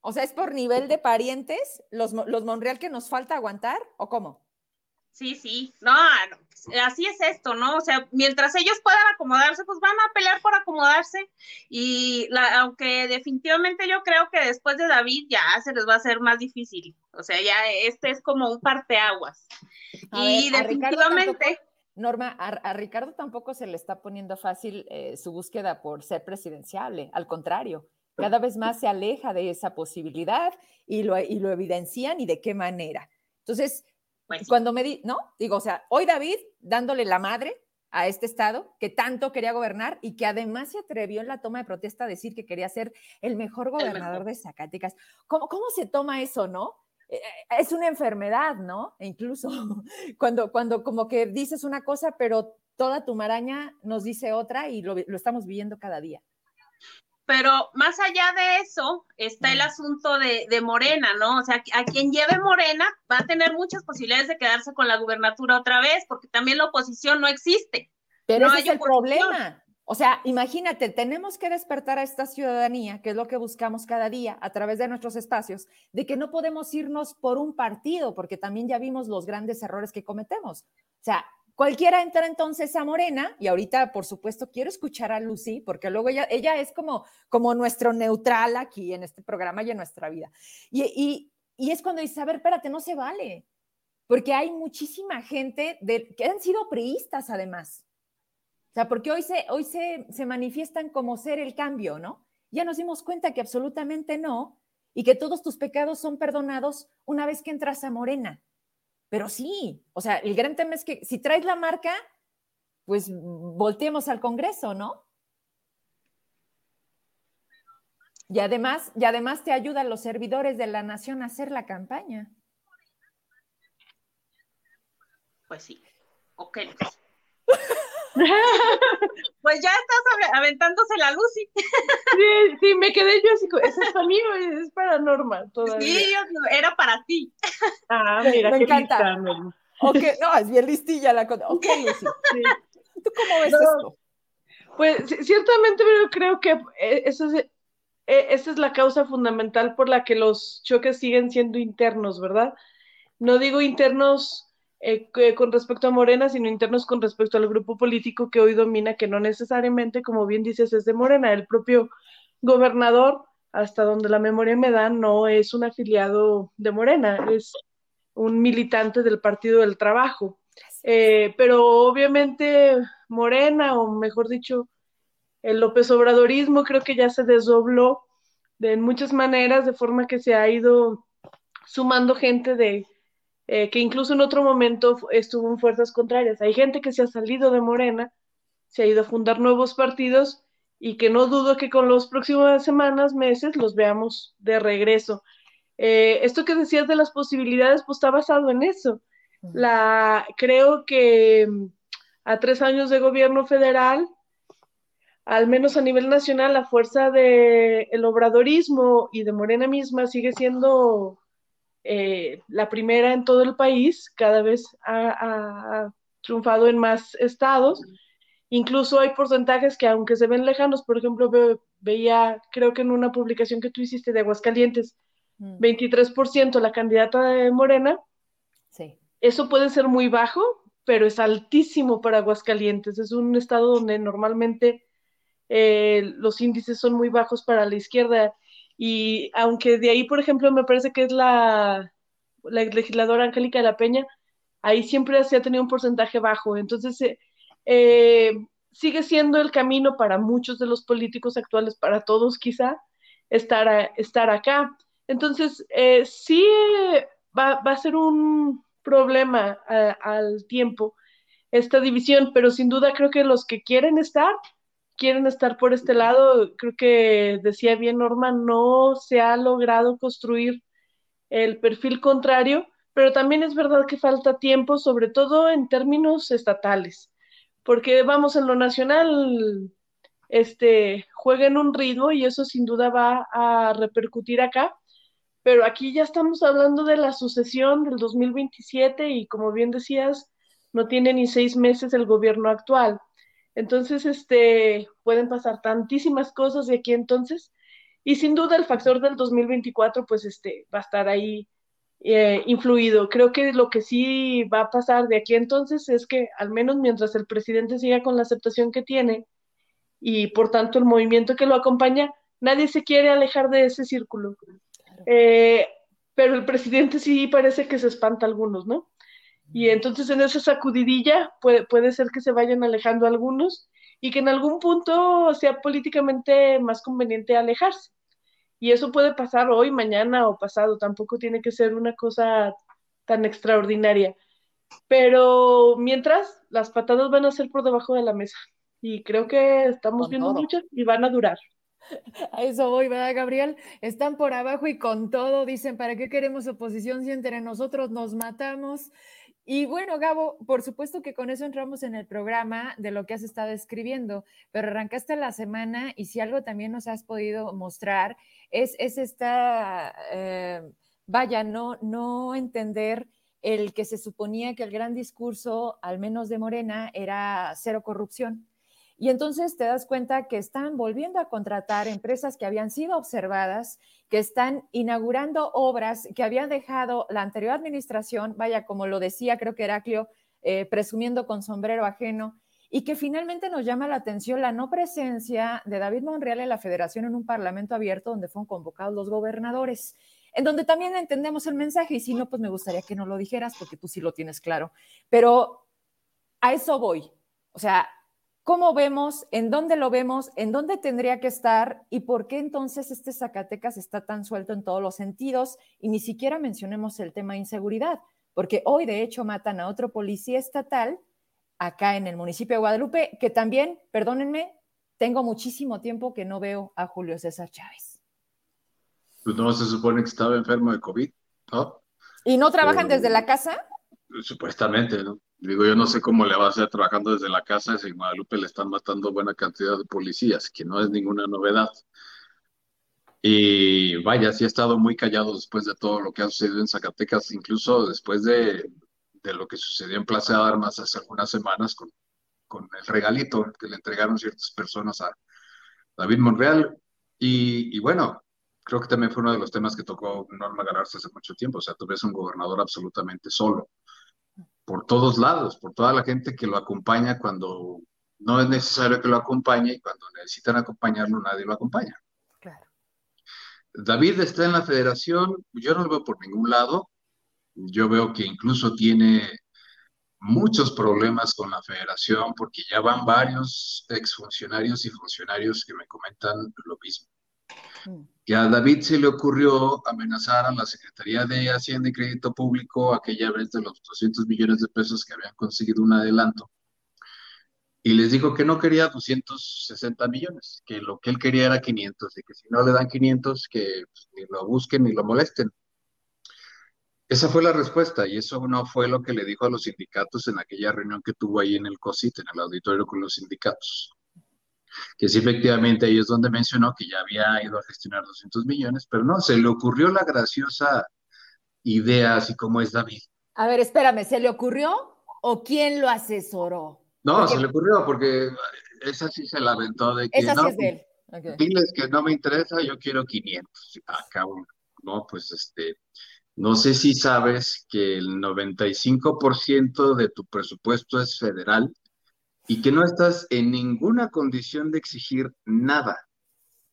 O sea, ¿es por nivel de parientes los, los Monreal que nos falta aguantar o cómo? Sí, sí, no, así es esto, ¿no? O sea, mientras ellos puedan acomodarse, pues van a pelear por acomodarse y la, aunque definitivamente yo creo que después de David ya se les va a hacer más difícil, o sea, ya este es como un parteaguas. y definitivamente... Norma, a, Ricardo tampoco se le está poniendo fácil eh, su búsqueda por ser presidenciable, al contrario, cada vez más se aleja de esa posibilidad y lo, y lo evidencian y de qué manera. Entonces, pues cuando me di, ¿no? Digo, o sea, hoy David dándole la madre a este estado que tanto quería gobernar y que además se atrevió en la toma de protesta a decir que quería ser el mejor gobernador de Zacatecas. ¿Cómo, ¿Cómo se toma eso, no? Eh, eh, es una enfermedad, ¿no? E incluso cuando, cuando como que dices una cosa, pero toda tu maraña nos dice otra y lo, lo estamos viviendo cada día. Pero más allá de eso está el asunto de, Morena, ¿no? O sea, a quien lleve Morena va a tener muchas posibilidades de quedarse con la gubernatura otra vez, porque también la oposición no existe. Pero ese es el problema. O sea, imagínate, tenemos que despertar a esta ciudadanía, que es lo que buscamos cada día a través de nuestros espacios, de que no podemos irnos por un partido, porque también ya vimos los grandes errores que cometemos. O sea, Cualquiera entra entonces a Morena y ahorita, por supuesto, quiero escuchar a Lucy porque luego ella, es como, nuestro neutral aquí en este programa y en nuestra vida. Y, es cuando dice, a ver, espérate, no se vale, porque hay muchísima gente que han sido priistas además. O sea, porque hoy, se, hoy se, se manifiestan como ser el cambio, ¿no? Ya nos dimos cuenta que absolutamente no y que todos tus pecados son perdonados una vez que entras a Morena. Pero sí, o sea, el gran tema es que si traes la marca, pues volteemos al Congreso, ¿no? Y además, y además te ayudan los servidores de la nación a hacer la campaña. Pues sí. Ok. pues ya estás aventándose la luz. Sí, sí, me quedé yo así, ¿eso es para mí es para Norma todavía? Sí, era para ti. Ah, mira, me encanta. ok, no, es bien listilla la cosa. Ok, Lucy. ¿Tú cómo ves esto? Pues ciertamente pero creo que eh, eso es, eh, esa es la causa fundamental por la que los choques siguen siendo internos, ¿verdad? No digo internos eh, con respecto a Morena, sino internos con respecto al grupo político que hoy domina, que no necesariamente, como bien dices, es de Morena. El propio gobernador, hasta donde la memoria me da, no es un afiliado de Morena, es un militante del Partido del Trabajo. Eh, pero obviamente Morena, o mejor dicho, el López Obradorismo creo que ya se desdobló de en muchas maneras, de forma que se ha ido sumando gente de eh, que incluso en otro momento estuvo en fuerzas contrarias. Hay gente que se ha salido de Morena, se ha ido a fundar nuevos partidos y que no dudo que con las próximas semanas, meses, los veamos de regreso. Eh, esto que decías de las posibilidades, pues está basado en eso. La, creo que mm, a tres años de gobierno federal, al menos a nivel nacional, la fuerza del el obradorismo y de Morena misma sigue siendo eh, la primera en todo el país, cada vez ha, triunfado en más estados. Incluso hay porcentajes que aunque se ven lejanos, por ejemplo, veía, creo que en una publicación que tú hiciste de Aguascalientes, 23% mm. la candidata de Morena. Sí. Eso puede ser muy bajo, pero es altísimo para Aguascalientes. Es un estado donde normalmente eh, los índices son muy bajos para la izquierda y aunque de ahí, por ejemplo, me parece que es la, la legisladora Angélica de la Peña, ahí siempre se ha tenido un porcentaje bajo. Entonces, eh, eh, sigue siendo el camino para muchos de los políticos actuales, para todos quizá, estar, estar acá. Entonces, eh, sí va, va, a ser un problema al tiempo esta división, pero sin duda creo que los que quieren estar quieren estar por este lado. Creo que decía bien Norma, no se ha logrado construir el perfil contrario, pero también es verdad que falta tiempo, sobre todo en términos estatales, porque vamos en lo nacional, este, juega en un ritmo y eso sin duda va a repercutir acá, pero aquí ya estamos hablando de la sucesión del 2027 y como bien decías, no tiene ni seis meses el gobierno actual. Entonces, este, pueden pasar tantísimas cosas de aquí entonces, y sin duda el factor del 2024, pues, este, va a estar ahí eh, influido. Creo que lo que sí va a pasar de aquí entonces es que, al menos mientras el presidente siga con la aceptación que tiene, y por tanto el movimiento que lo acompaña, nadie se quiere alejar de ese círculo. Eh, pero el presidente sí parece que se espanta a algunos, ¿no? Y entonces en esa sacudidilla puede, puede ser que se vayan alejando algunos y que en algún punto sea políticamente más conveniente alejarse. Y eso puede pasar hoy, mañana o pasado, tampoco tiene que ser una cosa tan extraordinaria. Pero mientras, las patadas van a ser por debajo de la mesa. Y creo que estamos viendo muchas y van a durar. A eso voy, ¿verdad, Gabriel? Están por abajo y con todo dicen, ¿para qué queremos oposición si entre nosotros nos matamos? Y bueno, Gabo, por supuesto que con eso entramos en el programa de lo que has estado escribiendo, pero arrancaste la semana y si algo también nos has podido mostrar es, es esta, eh, vaya, no, no entender el que se suponía que el gran discurso, al menos de Morena, era cero corrupción. Y entonces te das cuenta que están volviendo a contratar empresas que habían sido observadas, que están inaugurando obras que habían dejado la anterior administración, vaya, como lo decía, creo que Heraclio, eh, presumiendo con sombrero ajeno, y que finalmente nos llama la atención la no presencia de David Monreal en la federación en un parlamento abierto donde fueron convocados los gobernadores, en donde también entendemos el mensaje, y si no, pues me gustaría que no lo dijeras porque tú sí lo tienes claro, pero a eso voy. O sea, ¿Cómo vemos? ¿En dónde lo vemos? ¿En dónde tendría que estar? ¿Y por qué entonces este Zacatecas está tan suelto en todos los sentidos? Y ni siquiera mencionemos el tema de inseguridad, porque hoy de hecho matan a otro policía estatal acá en el municipio de Guadalupe, que también, perdónenme, tengo muchísimo tiempo que no veo a Julio César Chávez. Pues no, se supone que estaba enfermo de COVID, ¿no? ¿Y no trabajan desde la casa? Supuestamente, ¿no? Digo, yo no sé cómo le va a hacer trabajando desde la casa si en Guadalupe le están matando buena cantidad de policías, que no es ninguna novedad. Y vaya, sí ha estado muy callado después de todo lo que ha sucedido en Zacatecas, incluso después de, de lo que sucedió en Plaza de Armas hace algunas semanas con, con el regalito que le entregaron ciertas personas a David Monreal. Y, y, bueno, creo que también fue uno de los temas que tocó Norma Galarza hace mucho tiempo. O sea, tú ves un gobernador absolutamente solo por todos lados, por toda la gente que lo acompaña cuando no es necesario que lo acompañe y cuando necesitan acompañarlo nadie lo acompaña. Claro. David está en la federación, yo no lo veo por ningún lado, yo veo que incluso tiene muchos problemas con la federación porque ya van varios exfuncionarios y funcionarios que me comentan lo mismo. Que a David se le ocurrió amenazar a la Secretaría de Hacienda y Crédito Público aquella vez de los 200 millones de pesos que habían conseguido un adelanto. Y les dijo que no quería 260 millones, que lo que él quería era 500 y que si no le dan 500, que pues, ni lo busquen ni lo molesten. Esa fue la respuesta y eso no fue lo que le dijo a los sindicatos en aquella reunión que tuvo ahí en el COSIT, en el auditorio con los sindicatos que sí, efectivamente, ahí es donde mencionó que ya había ido a gestionar 200 millones, pero no, se le ocurrió la graciosa idea, así como es David. A ver, espérame, ¿se le ocurrió o quién lo asesoró? No, se le ocurrió porque esa sí se la aventó de que esa no, sí es de él. diles que no me interesa, yo quiero 500. Acabo, no, pues este, no sé si sabes que el 95% de tu presupuesto es federal y que no estás en ninguna condición de exigir nada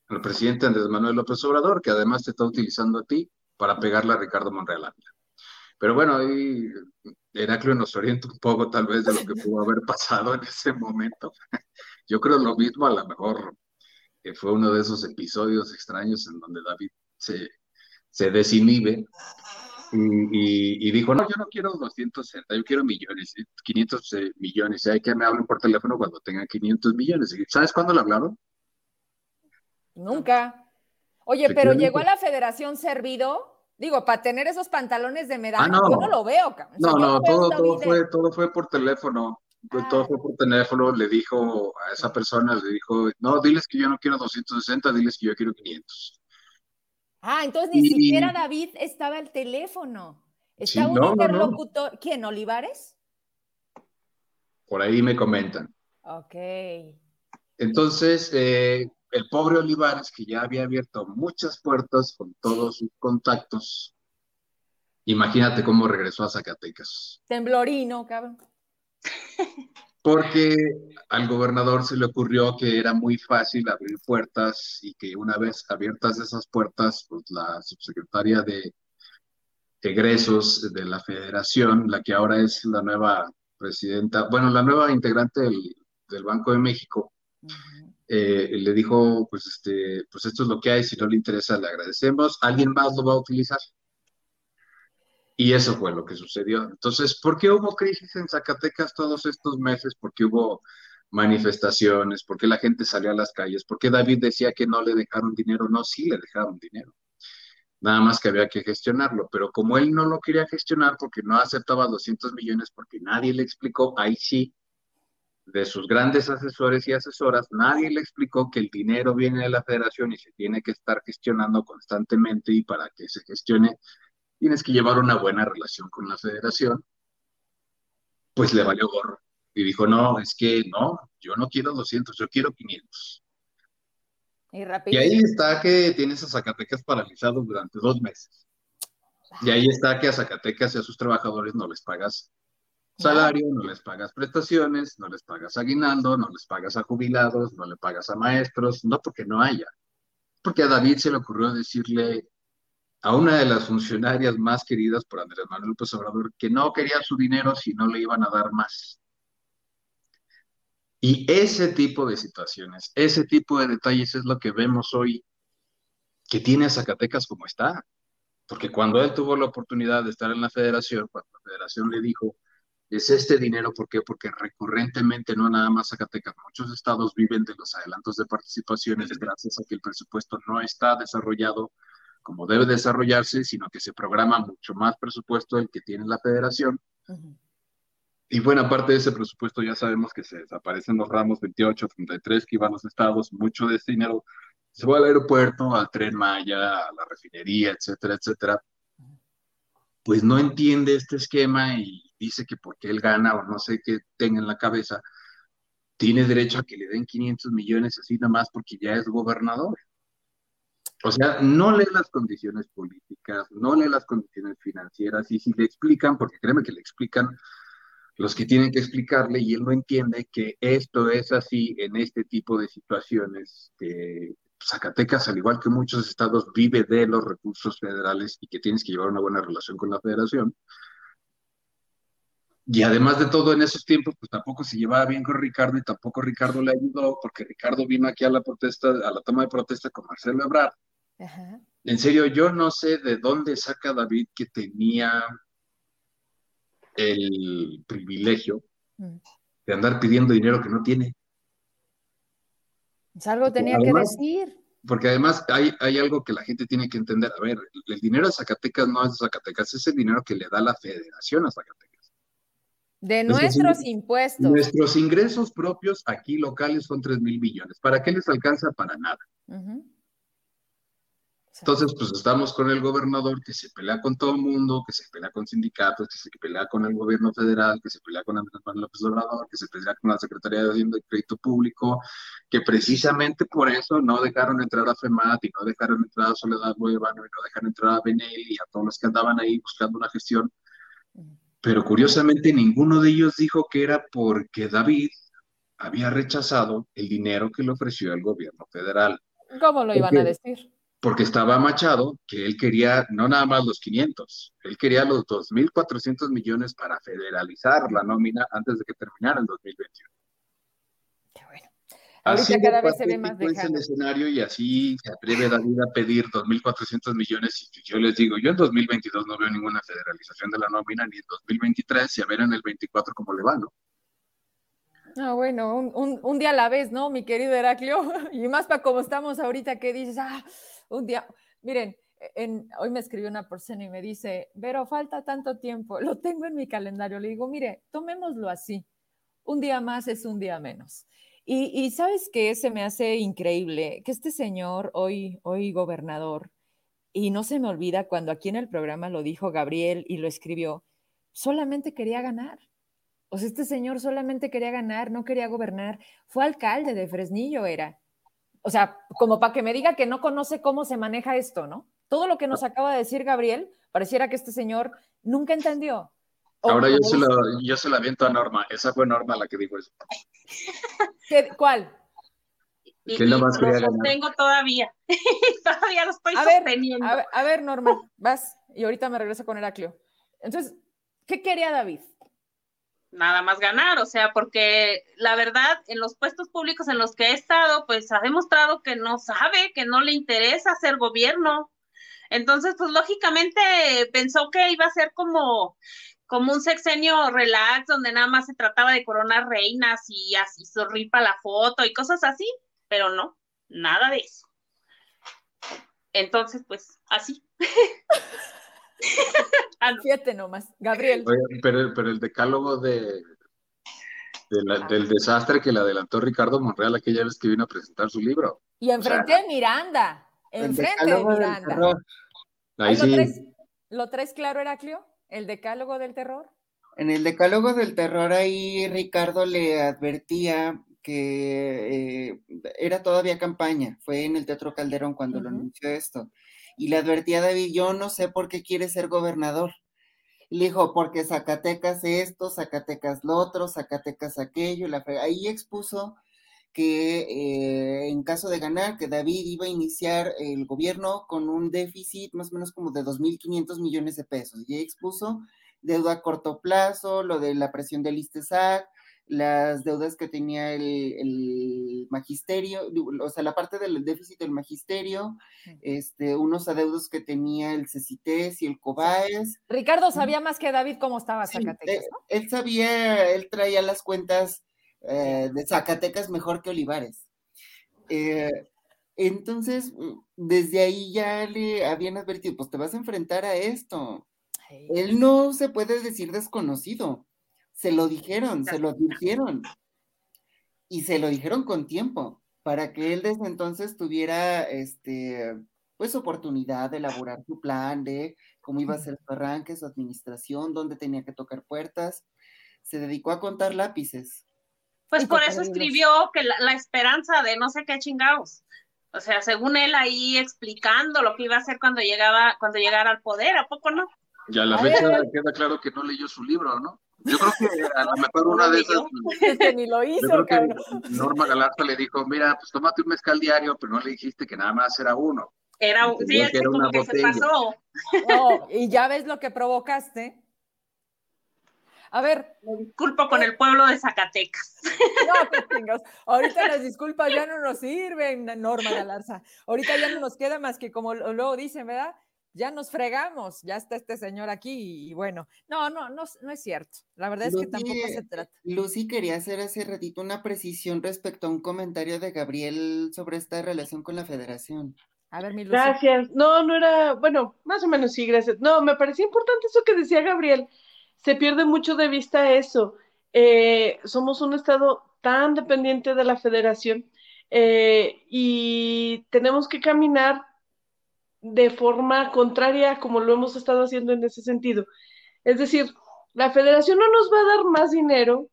al presidente Andrés Manuel López Obrador, que además te está utilizando a ti para pegarle a Ricardo Monreal Pero bueno, ahí Heraclio nos orienta un poco tal vez de lo que pudo haber pasado en ese momento. Yo creo lo mismo, a lo mejor que fue uno de esos episodios extraños en donde David se, se desinhibe y, dijo, no, yo no quiero 260, yo quiero millones, 500 eh, millones. Hay que me hablen por teléfono cuando tengan 500 millones. ¿Sabes cuándo le hablaron? Nunca. Oye, pero llegó a la federación servido, digo, para tener esos pantalones de medalla, ah, yo no lo veo. no, no, todo, todo, fue, todo fue por teléfono. Todo ah. fue por teléfono, le dijo a esa persona, le dijo, no, diles que yo no quiero 260, diles que yo quiero 500. Ah, entonces ni siquiera David estaba al teléfono. Estaba un interlocutor. ¿Quién? ¿Olivares? Por ahí me comentan. Ok. Entonces, eh, el pobre Olivares, que ya había abierto muchas puertas con todos sus contactos, imagínate cómo regresó a Zacatecas. Temblorino, cabrón. Porque al gobernador se le ocurrió que era muy fácil abrir puertas y que una vez abiertas esas puertas, pues la subsecretaria de egresos de la federación, la que ahora es la nueva presidenta, bueno, la nueva integrante del, Banco de México, eh, le dijo, pues, este, pues esto es lo que hay, si no le interesa, le agradecemos, alguien más lo va a utilizar. Y eso fue lo que sucedió. Entonces, ¿por qué hubo crisis en Zacatecas todos estos meses? ¿Por qué hubo manifestaciones? ¿Por qué la gente salió a las calles? ¿Por qué David decía que no le dejaron dinero? No, sí le dejaron dinero. Nada más que había que gestionarlo. Pero como él no lo quería gestionar porque no aceptaba 200 millones, porque nadie le explicó, ahí sí, de sus grandes asesores y asesoras, nadie le explicó que el dinero viene de la federación y se tiene que estar gestionando constantemente y para que se gestione tienes que llevar una buena relación con la federación, pues le valió gorro. Y dijo, no, es que no, yo no quiero 200, yo quiero 500. Y, y ahí está que tienes a Zacatecas paralizado durante dos meses. Y ahí está que a Zacatecas y a sus trabajadores no les pagas salario, no les pagas prestaciones, no les pagas aguinaldo, no les pagas a jubilados, no le pagas a maestros, no porque no haya. Porque a David se le ocurrió decirle a una de las funcionarias más queridas por Andrés Manuel López Obrador, que no quería su dinero si no le iban a dar más. Y ese tipo de situaciones, ese tipo de detalles es lo que vemos hoy que tiene a Zacatecas como está. Porque cuando él tuvo la oportunidad de estar en la federación, cuando la federación le dijo, es este dinero, ¿por qué? Porque recurrentemente, no nada más Zacatecas, muchos estados viven de los adelantos de participaciones gracias a que el presupuesto no está desarrollado como debe desarrollarse, sino que se programa mucho más presupuesto del que tiene la federación. Y buena parte de ese presupuesto ya sabemos que se desaparecen los ramos 28, 33 que iban a los estados, mucho de ese dinero se va al aeropuerto, al tren Maya, a la refinería, etcétera, etcétera. Pues no entiende este esquema y dice que porque él gana o no sé qué tenga en la cabeza, tiene derecho a que le den 500 millones así nada más porque ya es gobernador. O sea, no lee las condiciones políticas, no lee las condiciones financieras y si le explican, porque créeme que le explican los que tienen que explicarle y él no entiende que esto es así en este tipo de situaciones, que Zacatecas, al igual que muchos estados, vive de los recursos federales y que tienes que llevar una buena relación con la federación. Y además de todo, en esos tiempos, pues tampoco se llevaba bien con Ricardo y tampoco Ricardo le ayudó, porque Ricardo vino aquí a la protesta, a la toma de protesta con Marcelo Ebrard, en serio, yo no sé de dónde saca David que tenía el privilegio mm. de andar pidiendo dinero que no tiene. Pues algo tenía que decir. Porque además hay, hay, algo que la gente tiene que entender. A ver, el dinero de Zacatecas no es de Zacatecas, es el dinero que le da la federación a Zacatecas. De nuestros impuestos. Nuestros ingresos propios aquí locales son 3 mil millones. ¿Para qué les alcanza? Para nada. Entonces, pues estamos con el gobernador que se pelea con todo el mundo, que se pelea con sindicatos, que se pelea con el gobierno federal, que se pelea con Andrés Manuel López Obrador, que se pelea con la Secretaría de Hacienda y Crédito Público, que precisamente por eso no dejaron entrar a FEMAT y no dejaron entrar a Soledad Nueva, y no dejaron entrar a Benel y a todos los que andaban ahí buscando una gestión. Pero curiosamente ninguno de ellos dijo que era porque David había rechazado el dinero que le ofreció el gobierno federal. ¿Cómo lo iban a decir? Porque estaba Machado, que él quería no nada más los 500, él quería los 2.400 millones para federalizar la nómina antes de que terminara el 2021. Qué bueno. Ahorita cada vez se ve más de el escenario y así se atreve David a pedir 2.400 millones y yo les digo, yo en 2022 no veo ninguna federalización de la nómina, ni en 2023, y a ver en el 24 cómo le va, ¿no? Ah, bueno, un, un, día a la vez, ¿no, mi querido Heraclio? Y más para como estamos ahorita que dices, ah, un día, miren, en, hoy me escribió una persona y me dice, pero falta tanto tiempo, lo tengo en mi calendario. Le digo, mire, tomémoslo así, un día más es un día menos. Y, y sabes que se me hace increíble que este señor, hoy, hoy gobernador, Y no se me olvida cuando aquí en el programa lo dijo Gabriel y lo escribió, solamente quería ganar. O sea, este señor solamente quería ganar, no quería gobernar. Fue alcalde de Fresnillo, era. O sea, como para que me diga que no conoce cómo se maneja esto, ¿no? Todo lo que nos acaba de decir Gabriel, pareciera que este señor nunca entendió. Ahora yo se, lo, yo se la aviento a Norma. Esa fue Norma la que dijo eso. ¿Cuál? Y, lo sostengo todavía. todavía lo estoy a sosteniendo. Ver, a, ver, Norma, vas y ahorita me regreso con Heraclio. Entonces, ¿qué quería David? Nada más ganar, o sea, porque la verdad, en los puestos públicos en los que he estado, pues ha demostrado que no sabe, que no le interesa hacer gobierno. Entonces, pues lógicamente pensó que iba a ser como como un sexenio relax donde nada más se trataba de coronar reinas y así sorripa la foto y cosas así, pero no, nada de eso. Entonces, pues, así. ah, Fíjate nomás, Gabriel. pero, pero el decálogo de, ah. del desastre que le adelantó Ricardo Monreal aquella vez que vino a presentar su libro. Y enfrente de Miranda, enfrente de Miranda. Ahí sí. ¿Lo traes, ¿Lo traes claro, Heraclio? ¿El decálogo del terror? En el decálogo del terror ahí Ricardo le advertía que eh, era todavía campaña, fue en el Teatro Calderón cuando lo anunció esto, y le advertía a David, yo no sé por qué quiere ser gobernador. le dijo, porque Zacatecas esto, Zacatecas lo otro, Zacatecas aquello, la ahí expuso que eh, en caso de ganar, que David iba a iniciar el gobierno con un déficit más o menos como de 2.500 millones de pesos. Y expuso deuda a corto plazo, lo de la presión del ISTESAC, las deudas que tenía el, magisterio, o sea, la parte del déficit del magisterio, este, unos adeudos que tenía el CECITES y el COBAES. Ricardo sabía más que David cómo estaba Zacatecas, ¿no? él sabía, él traía las cuentas eh, de Zacatecas mejor que Olivares. Eh, entonces, desde ahí ya le habían advertido, pues te vas a enfrentar a esto. Él no se puede decir desconocido. Se lo dijeron, se lo dijeron. Y se lo dijeron con tiempo, para que él desde entonces tuviera este pues oportunidad de elaborar su plan de cómo iba a ser su arranque, su administración, dónde tenía que tocar puertas. Se dedicó a contar lápices. Pues por eso escribió que la, esperanza de no sé qué chingados. O sea, según él ahí explicando lo que iba a hacer cuando llegaba, cuando llegara al poder, ¿a poco no? Ya a la fecha queda claro que no leyó su libro, ¿no? Yo creo que a lo mejor una de esas. que ni lo hizo, cabrón. Norma Galarza le dijo: Mira, pues tómate un mezcal diario, pero no le dijiste que nada más era uno. Era, sí, es que como que se pasó. No, y ya ves lo que provocaste. A ver. Me disculpo con el pueblo de Zacatecas. No, que tengas. Ahorita las disculpas ya no nos sirven, Norma Galarza. Ahorita ya no nos queda más que como luego dicen, ¿verdad? Ya nos fregamos, ya está este señor aquí y bueno, no, no, no, no es cierto. La verdad es que tampoco se trata. Lucy quería hacer hace ratito una precisión respecto a un comentario de Gabriel sobre esta relación con la federación. A ver, mi Lucy. Gracias. No, no era, bueno, más o menos sí, gracias. No, me parecía importante eso que decía Gabriel se pierde mucho de vista eso. Eh, somos un Estado tan dependiente de la federación eh, y tenemos que caminar de forma contraria como lo hemos estado haciendo en ese sentido. Es decir, la federación no nos va a dar más dinero,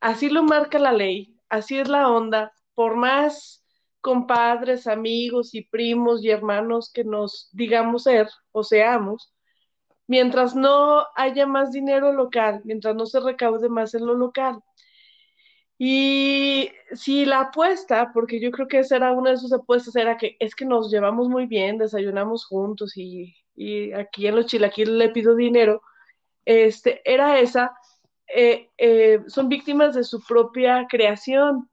así lo marca la ley, así es la onda, por más compadres, amigos y primos y hermanos que nos digamos ser o seamos, mientras no haya más dinero local, mientras no se recaude más en lo local. Y si la apuesta, porque yo creo que esa era una de sus apuestas, era que es que nos llevamos muy bien, desayunamos juntos y, aquí en los chilaquiles le pido dinero, este, era esa, eh, eh, son víctimas de su propia creación.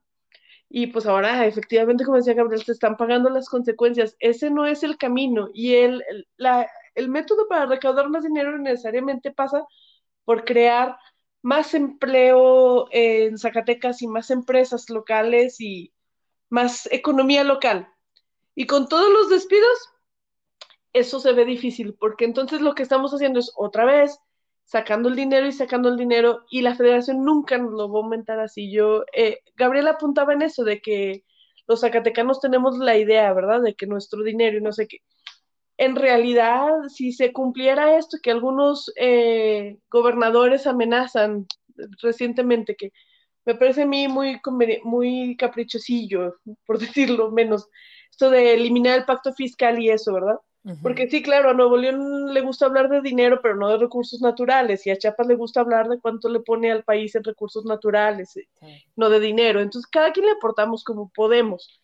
Y pues ahora, efectivamente, como decía Gabriel, se están pagando las consecuencias. Ese no es el camino. Y el, la, el método para recaudar más dinero necesariamente pasa por crear más empleo en Zacatecas y más empresas locales y más economía local. Y con todos los despidos, eso se ve difícil, porque entonces lo que estamos haciendo es otra vez sacando el dinero y sacando el dinero y la federación nunca nos lo va a aumentar así. Yo, eh, Gabriel apuntaba en eso, de que los zacatecanos tenemos la idea, ¿verdad? De que nuestro dinero y no sé qué en realidad, si se cumpliera esto, que algunos eh, gobernadores amenazan recientemente, que me parece a mí muy, muy caprichosillo, por decirlo menos, esto de eliminar el pacto fiscal y eso, ¿verdad? Porque sí, claro, a Nuevo León le gusta hablar de dinero, pero no de recursos naturales, y a Chiapas le gusta hablar de cuánto le pone al país en recursos naturales, eh, no de dinero. Entonces, cada quien le aportamos como podemos,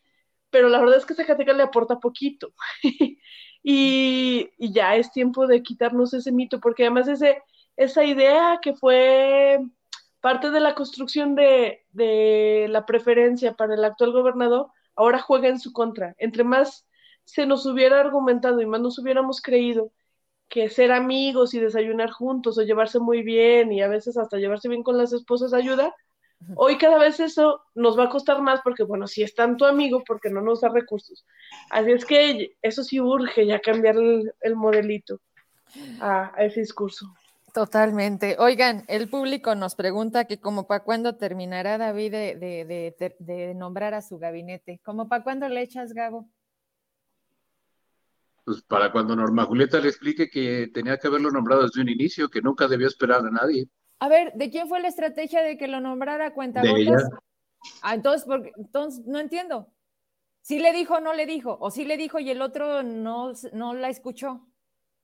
pero la verdad es que Zacatecas le aporta poquito. y, ya es tiempo de quitarnos ese mito, porque además ese, esa idea que fue parte de la construcción de, de la preferencia para el actual gobernador, ahora juega en su contra. Entre más se nos hubiera argumentado y más nos hubiéramos creído que ser amigos y desayunar juntos o llevarse muy bien y a veces hasta llevarse bien con las esposas ayuda, hoy cada vez eso nos va a costar más porque, bueno, si es tanto amigo, porque no nos da recursos. Así es que eso sí urge ya cambiar el, modelito a, ese discurso. Totalmente. Oigan, el público nos pregunta que como para cuándo terminará David de, de, de nombrar a su gabinete. ¿Como para cuándo le echas, Gabo? pues para cuando Norma Julieta le explique que tenía que haberlo nombrado desde un inicio, que nunca debió esperar a nadie. A ver, ¿de quién fue la estrategia de que lo nombrara cuenta De ella. Ah, entonces, porque, entonces no entiendo. ¿Sí le dijo o no le dijo? ¿O sí le dijo y el otro no, no la escuchó?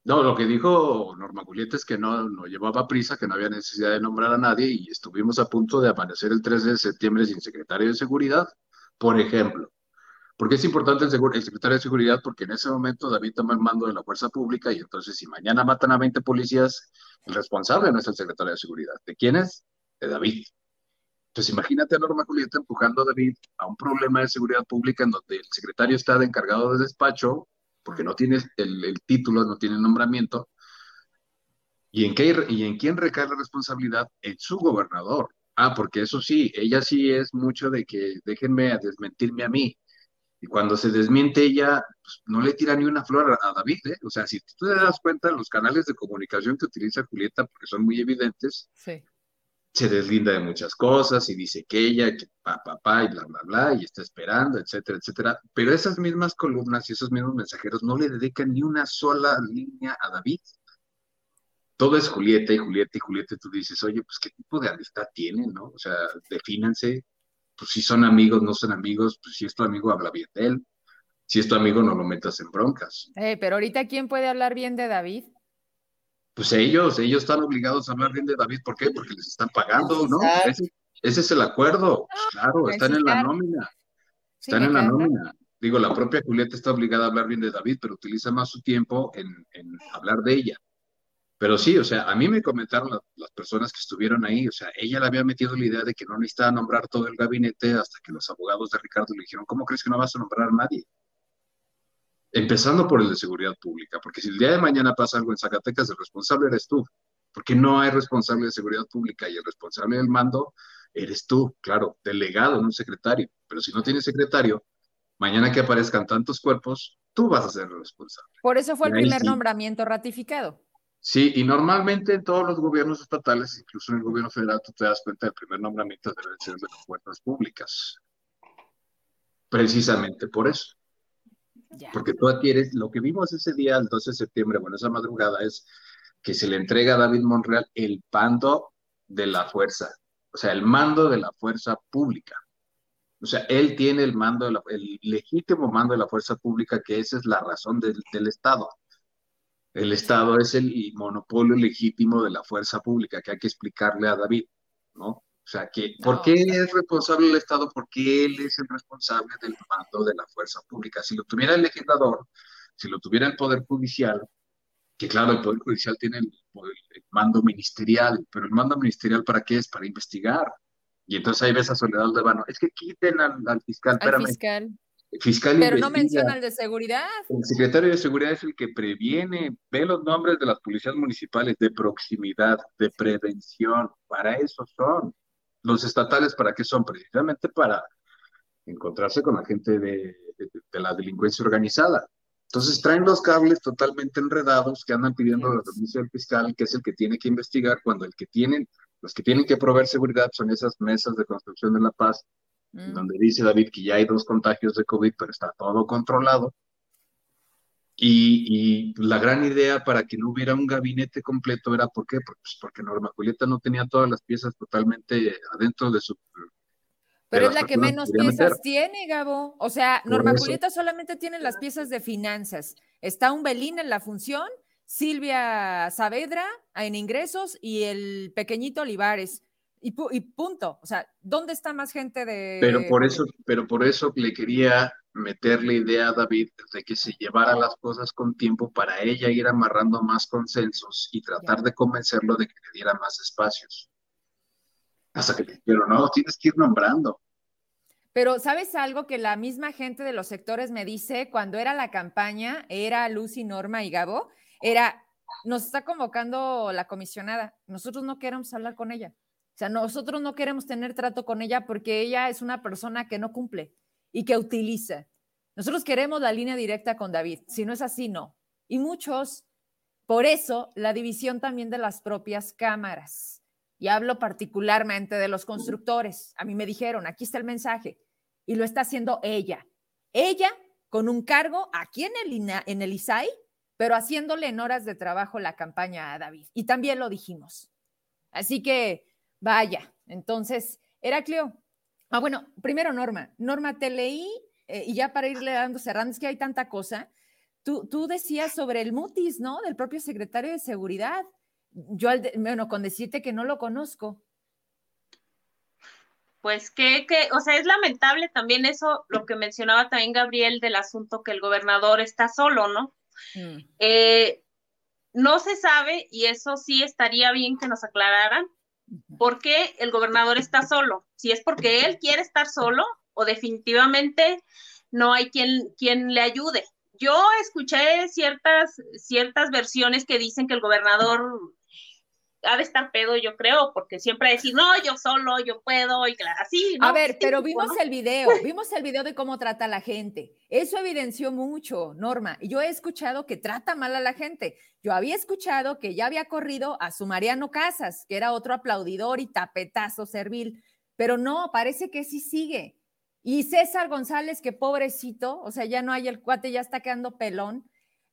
No, lo que dijo Norma Julieta es que no, no llevaba prisa, que no había necesidad de nombrar a nadie y estuvimos a punto de amanecer el 13 de septiembre sin secretario de Seguridad, por ejemplo. Porque es importante el, secretario de Seguridad? Porque en ese momento David toma el mando de la fuerza pública y entonces si mañana matan a 20 policías, el responsable no es el secretario de Seguridad. ¿De quién es? De David. Entonces imagínate a Norma Julieta empujando a David a un problema de seguridad pública en donde el secretario está de encargado de despacho porque no tiene el, el título, no tiene el nombramiento. ¿Y en, qué, ¿Y en quién recae la responsabilidad? En su gobernador. Ah, porque eso sí, ella sí es mucho de que déjenme desmentirme a mí. Y cuando se desmiente ella, pues, no le tira ni una flor a, David, ¿eh? O sea, si tú te das cuenta, los canales de comunicación que utiliza Julieta, porque son muy evidentes, se deslinda de muchas cosas y dice que ella, que pa, pa, pa, y bla, bla, bla, y está esperando, etcétera, etcétera. Pero esas mismas columnas y esos mismos mensajeros no le dedican ni una sola línea a David. Todo es Julieta y Julieta y Julieta, y tú dices, oye, pues qué tipo de amistad tienen, ¿no? O sea, defínanse, pues si son amigos, no son amigos, pues si es tu amigo, habla bien de él. Si es tu amigo, no lo metas en broncas. Eh, pero ahorita, ¿quién puede hablar bien de David? Pues ellos, ellos están obligados a hablar bien de David. ¿Por qué? Porque les están pagando, ¿no? Ese, es el acuerdo. Pues claro, están en la nómina. Están en la nómina. Digo, la propia Julieta está obligada a hablar bien de David, pero utiliza más su tiempo en, en hablar de ella. Pero sí, o sea, a mí me comentaron las personas que estuvieron ahí, o sea, ella le había metido la idea de que no necesitaba nombrar todo el gabinete hasta que los abogados de Ricardo le dijeron, ¿cómo crees que no vas a nombrar a nadie? Empezando por el de seguridad pública, porque si el día de mañana pasa algo en Zacatecas, el responsable eres tú, porque no hay responsable de seguridad pública y el responsable del mando eres tú, claro, delegado, no un secretario, pero si no tienes secretario, mañana que aparezcan tantos cuerpos, tú vas a ser el responsable. Por eso fue el primer nombramiento ratificado. Sí, y normalmente en todos los gobiernos estatales, incluso en el gobierno federal, tú te das cuenta del primer nombramiento debe ser de las fuerzas públicas. Precisamente por eso. Porque tú adquieres, lo que vimos ese día, el 12 de septiembre, bueno, esa madrugada, es que se le entrega a David Monreal el mando de la fuerza, o sea, el mando de la fuerza pública. O sea, él tiene el mando, de el legítimo mando de la fuerza pública, que esa es la razón del, del Estado. El Estado es el monopolio legítimo de la fuerza pública, que hay que explicarle a David, ¿no? O sea, que, ¿por qué es responsable el Estado? Porque él es el responsable del mando de la fuerza pública. Si lo tuviera el legislador, si lo tuviera el Poder Judicial, que claro, el Poder Judicial tiene el, mando ministerial, pero el mando ministerial ¿para qué es? Para investigar. Y entonces ahí ves a Soledad Aldebano, es que quiten al, fiscal, al fiscal. Fiscal Pero no menciona el de seguridad. El secretario de seguridad es el que previene, ve los nombres de las policías municipales de proximidad, de prevención. Para eso son. Los estatales, ¿para qué son? Precisamente para encontrarse con la gente de, la delincuencia organizada. Entonces traen los cables totalmente enredados que andan pidiendo la permiso del fiscal, que es el que tiene que investigar, cuando el que tienen, los que tienen que proveer seguridad son esas mesas de construcción de la paz Mm. donde dice David que ya hay dos contagios de COVID, pero está todo controlado. Y, la gran idea para que no hubiera un gabinete completo era ¿por qué? Pues porque Norma Julieta no tenía todas las piezas totalmente adentro de su... Pero es la que menos piezas tiene, Gabo. O sea, Norma Julieta solamente tiene las piezas de finanzas. Está un Belín en la función, Silvia Saavedra en ingresos y el pequeñito Olivares. Y, y, punto. O sea, ¿dónde está más gente de...? Pero por eso, pero por eso le quería meterle idea a David de que se llevara las cosas con tiempo para ella ir amarrando más consensos y tratar de convencerlo de que le diera más espacios. Hasta que le dijeron, no, tienes que ir nombrando. Pero ¿sabes algo que la misma gente de los sectores me dice cuando era la campaña, era Lucy, Norma y Gabo? Era, nos está convocando la comisionada, nosotros no queremos hablar con ella. O sea, nosotros no queremos tener trato con ella porque ella es una persona que no cumple y que utiliza. Nosotros queremos la línea directa con David, si no es así, no. Y muchos, por eso, la división también de las propias cámaras. Y hablo particularmente de los constructores. A mí me dijeron, aquí está el mensaje, y lo está haciendo ella. Ella con un cargo aquí en el, en el ISAI, pero haciéndole en horas de trabajo la campaña a David. Y también lo dijimos. Así que, vaya, entonces, Heraclio, Ah, bueno, primero Norma. Norma, te leí eh, y ya para irle dando cerrando, es que hay tanta cosa. Tú, tú decías sobre el mutis, ¿no? Del propio secretario de Seguridad. Yo, bueno, con decirte que no lo conozco. Pues que, que, o sea, es lamentable también eso, lo que mencionaba también Gabriel del asunto que el gobernador está solo, ¿no? Mm. Eh, no se sabe, y eso sí estaría bien que nos aclararan, ¿Por qué el gobernador está solo? Si es porque él quiere estar solo o definitivamente no hay quien, quien le ayude. Yo escuché ciertas, ciertas versiones que dicen que el gobernador ha de estar pedo, yo creo, porque siempre decir, no, yo solo, yo puedo, y así. ¿no? A ver, pero vimos el video, vimos el video de cómo trata a la gente. Eso evidenció mucho, Norma. Y yo he escuchado que trata mal a la gente. Yo había escuchado que ya había corrido a su Mariano Casas, que era otro aplaudidor y tapetazo servil, pero no, parece que sí sigue. Y César González, que pobrecito, o sea, ya no hay el cuate, ya está quedando pelón.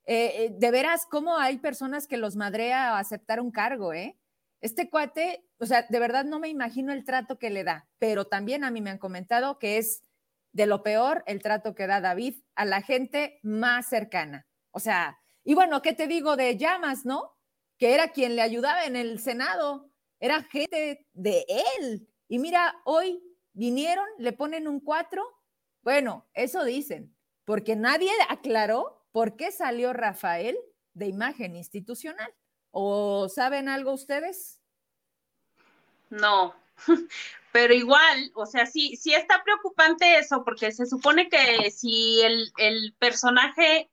Eh, eh, de veras, cómo hay personas que los madrea a aceptar un cargo, ¿eh? Este cuate, o sea, de verdad no me imagino el trato que le da, pero también a mí me han comentado que es de lo peor el trato que da David a la gente más cercana. O sea, y bueno, ¿qué te digo de Llamas, no? Que era quien le ayudaba en el Senado, era gente de él. Y mira, hoy vinieron, le ponen un cuatro. Bueno, eso dicen, porque nadie aclaró por qué salió Rafael de imagen institucional. ¿O saben algo ustedes? No, pero igual, o sea, sí, sí está preocupante eso, porque se supone que si el, el personaje,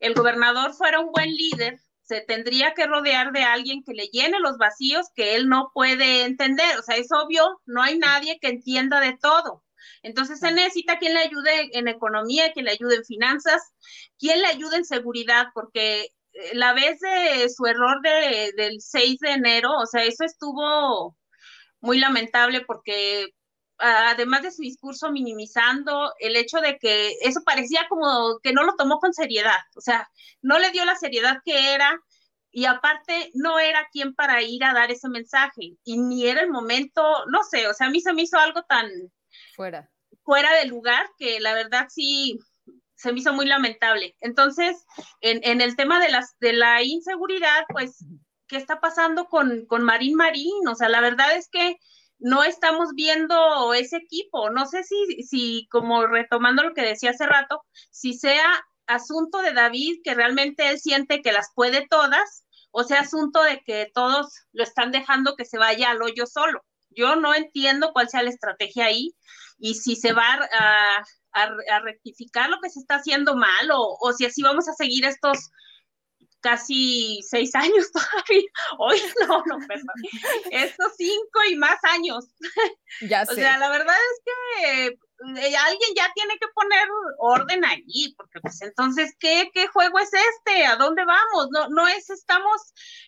el gobernador fuera un buen líder, se tendría que rodear de alguien que le llene los vacíos que él no puede entender. O sea, es obvio, no hay nadie que entienda de todo. Entonces se necesita quien le ayude en economía, quien le ayude en finanzas, quien le ayude en seguridad, porque la vez de su error de, del 6 de enero, o sea, eso estuvo muy lamentable porque además de su discurso minimizando el hecho de que eso parecía como que no lo tomó con seriedad, o sea, no le dio la seriedad que era y aparte no era quien para ir a dar ese mensaje y ni era el momento, no sé, o sea, a mí se me hizo algo tan fuera. fuera de lugar que la verdad sí se me hizo muy lamentable. Entonces, en, el tema de, las, de la inseguridad, pues, ¿qué está pasando con, con Marín Marín? O sea, la verdad es que no estamos viendo ese equipo. No sé si, si, como retomando lo que decía hace rato, si sea asunto de David, que realmente él siente que las puede todas, o sea asunto de que todos lo están dejando que se vaya al hoyo solo. Yo no entiendo cuál sea la estrategia ahí y si se va a, a, rectificar lo que se está haciendo mal o, o si así vamos a seguir estos casi seis años todavía. Hoy no, no, perdón. Estos cinco y más años. Ya sé. O sea, la verdad es que alguien ya tiene que poner orden allí, porque pues entonces, ¿qué, ¿qué juego es este? ¿A dónde vamos? No, no es, estamos,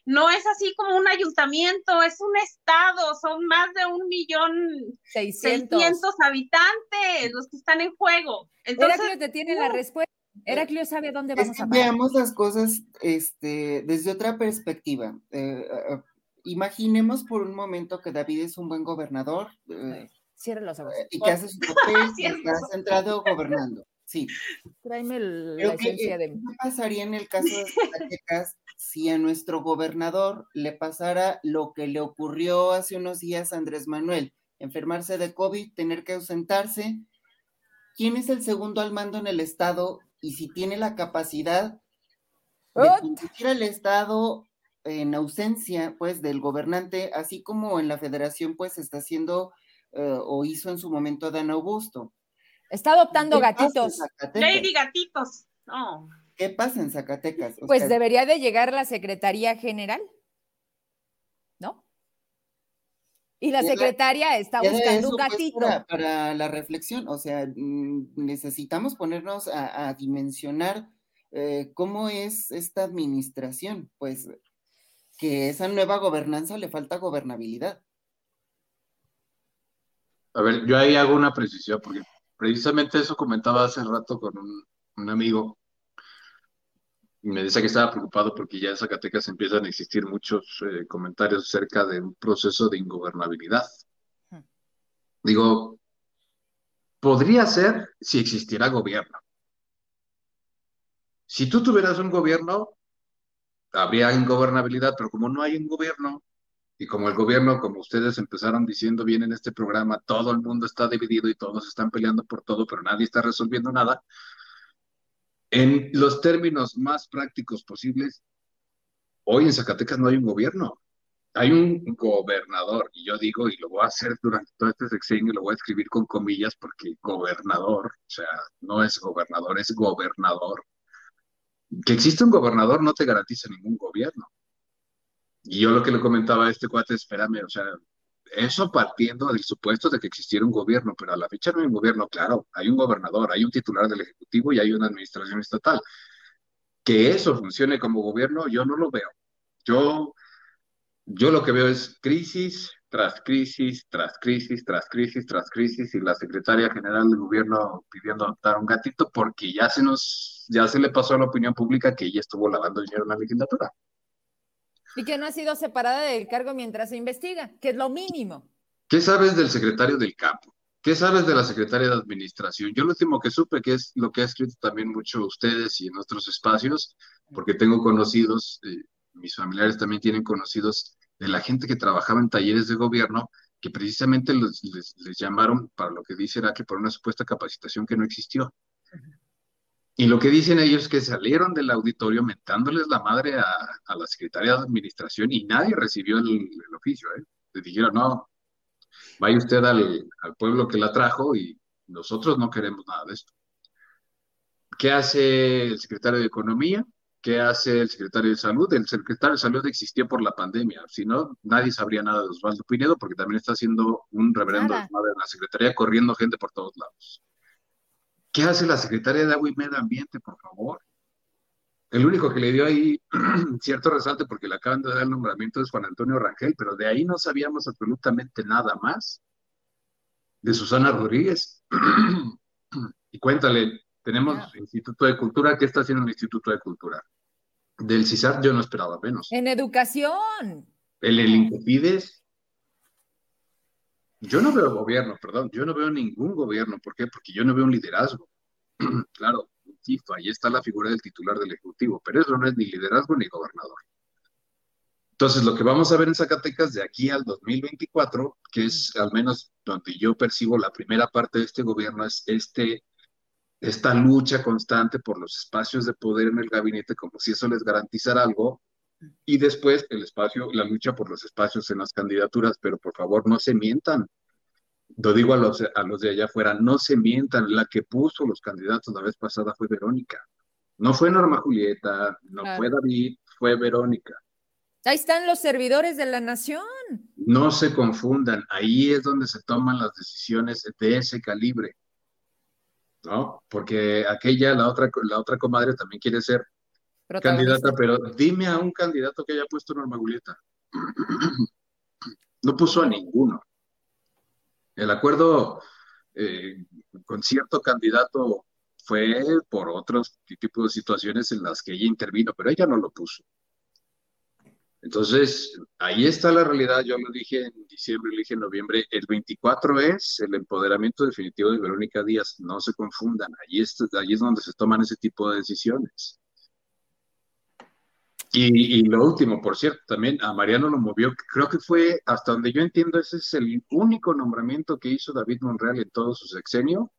no es así como un ayuntamiento, es un estado, son más de un millón seiscientos habitantes los que están en juego. Entonces, que te tiene la respuesta Heraclio sabe dónde vamos a parar. Veamos las cosas este, desde otra perspectiva. Eh, eh, imaginemos por un momento que David es un buen gobernador. Eh, Cierra los ojos. Y que hace su papel y está centrado gobernando. Sí. Tráeme la esencia de... ¿Qué pasaría en el caso de Zacatecas si a nuestro gobernador le pasara lo que le ocurrió hace unos días a Andrés Manuel? Enfermarse de COVID, tener que ausentarse. ¿Quién es el segundo al mando en el Estado y si tiene la capacidad de conducir al Estado en ausencia, pues, del gobernante, así como en la federación, pues, está haciendo eh, o hizo en su momento Dan Augusto. Está adoptando gatitos. Lady Gatitos. No. ¿Qué pasa en Zacatecas? pues debería de llegar la Secretaría General, ¿no? Y la secretaria está buscando un pues, gatito. para, la reflexión, o sea, mm, necesitamos ponernos a, dimensionar eh, cómo es esta administración, pues que esa nueva gobernanza le falta gobernabilidad. A ver, yo ahí hago una precisión, porque precisamente eso comentaba hace rato con un, amigo. Y me dice que estaba preocupado porque ya en Zacatecas empiezan a existir muchos eh, comentarios acerca de un proceso de ingobernabilidad. Digo, podría ser si existiera gobierno. Si tú tuvieras un gobierno, habría ingobernabilidad, pero como no hay un gobierno, y como el gobierno, como ustedes empezaron diciendo bien en este programa, todo el mundo está dividido y todos están peleando por todo, pero nadie está resolviendo nada. En los términos más prácticos posibles, hoy en Zacatecas no hay un gobierno, hay un gobernador, y yo digo, y lo voy a hacer durante todo este sexenio, lo voy a escribir con comillas porque gobernador, o sea, no es gobernador, es gobernador. Que existe un gobernador no te garantiza ningún gobierno. Y yo lo que le comentaba a este cuate, espérame, o sea, eso partiendo del supuesto de que existiera un gobierno, pero a la fecha no hay un gobierno, claro, hay un gobernador, hay un titular del Ejecutivo y hay una administración estatal. Que eso funcione como gobierno, yo no lo veo. Yo, yo lo que veo es crisis tras crisis, tras crisis, tras crisis, tras crisis, y la secretaria general del gobierno pidiendo adoptar un gatito porque ya se nos, ya se le pasó a la opinión pública que ella estuvo lavando dinero en la legislatura. Y que no ha sido separada del cargo mientras se investiga, que es lo mínimo. ¿Qué sabes del secretario del campo? ¿Qué sabes de la secretaria de administración? Yo lo último que supe, que es lo que ha escrito también mucho ustedes y en otros espacios, porque tengo conocidos, eh, mis familiares también tienen conocidos de la gente que trabajaba en talleres de gobierno, que precisamente les, les llamaron para lo que dice era que por una supuesta capacitación que no existió. Y lo que dicen ellos es que salieron del auditorio mentándoles la madre a, la secretaria de administración y nadie recibió el, oficio. ¿eh? Les dijeron, no, vaya usted al, pueblo que la trajo y nosotros no queremos nada de esto. ¿Qué hace el secretario de Economía? ¿Qué hace el secretario de Salud? El secretario de Salud existió por la pandemia. Si no, nadie sabría nada de Osvaldo Pinedo porque también está haciendo un reverendo de la Secretaría corriendo gente por todos lados. ¿Qué hace la secretaria de Agua y Medio Ambiente, por favor? El único que le dio ahí cierto resalte porque le acaban de dar el nombramiento es Juan Antonio Rangel, pero de ahí no sabíamos absolutamente nada más. De Susana Rodríguez. y cuéntale, tenemos Instituto de Cultura, ¿qué está haciendo el Instituto de Cultura? Del CISAR yo no esperaba menos. En educación. El, el Incopides, yo no veo gobierno, perdón, yo no veo ningún gobierno. ¿Por qué? Porque yo no veo un liderazgo. claro, insisto, ahí está la figura del titular del Ejecutivo, pero eso no es ni liderazgo ni gobernador. Entonces, lo que vamos a ver en Zacatecas de aquí al 2024, que es al menos donde yo percibo la primera parte de este gobierno, es este, esta lucha constante por los espacios de poder en el gabinete, como si eso les garantizara algo, y después el espacio, la lucha por los espacios en las candidaturas, pero por favor no se mientan. Lo digo a los, a los de allá afuera, no se mientan. La que puso los candidatos la vez pasada fue Verónica. No fue Norma Julieta, no fue David, fue Verónica. Ahí están los servidores de la nación. No se confundan, ahí es donde se toman las decisiones de ese calibre. ¿No? Porque aquella, la otra, la otra comadre también quiere ser Candidata, pero dime a un candidato que haya puesto Norma Julieta. No puso a ninguno. El acuerdo eh, con cierto candidato fue por otros tipos de situaciones en las que ella intervino, pero ella no lo puso. Entonces, ahí está la realidad. Yo lo dije en diciembre, lo dije en noviembre. El 24 es el empoderamiento definitivo de Verónica Díaz. No se confundan. Ahí es, ahí es donde se toman ese tipo de decisiones. Y, y, lo último, por cierto, también a Mariano lo movió, creo que fue, hasta donde yo entiendo, ese es el único nombramiento que hizo David Monreal en todo su sexenio.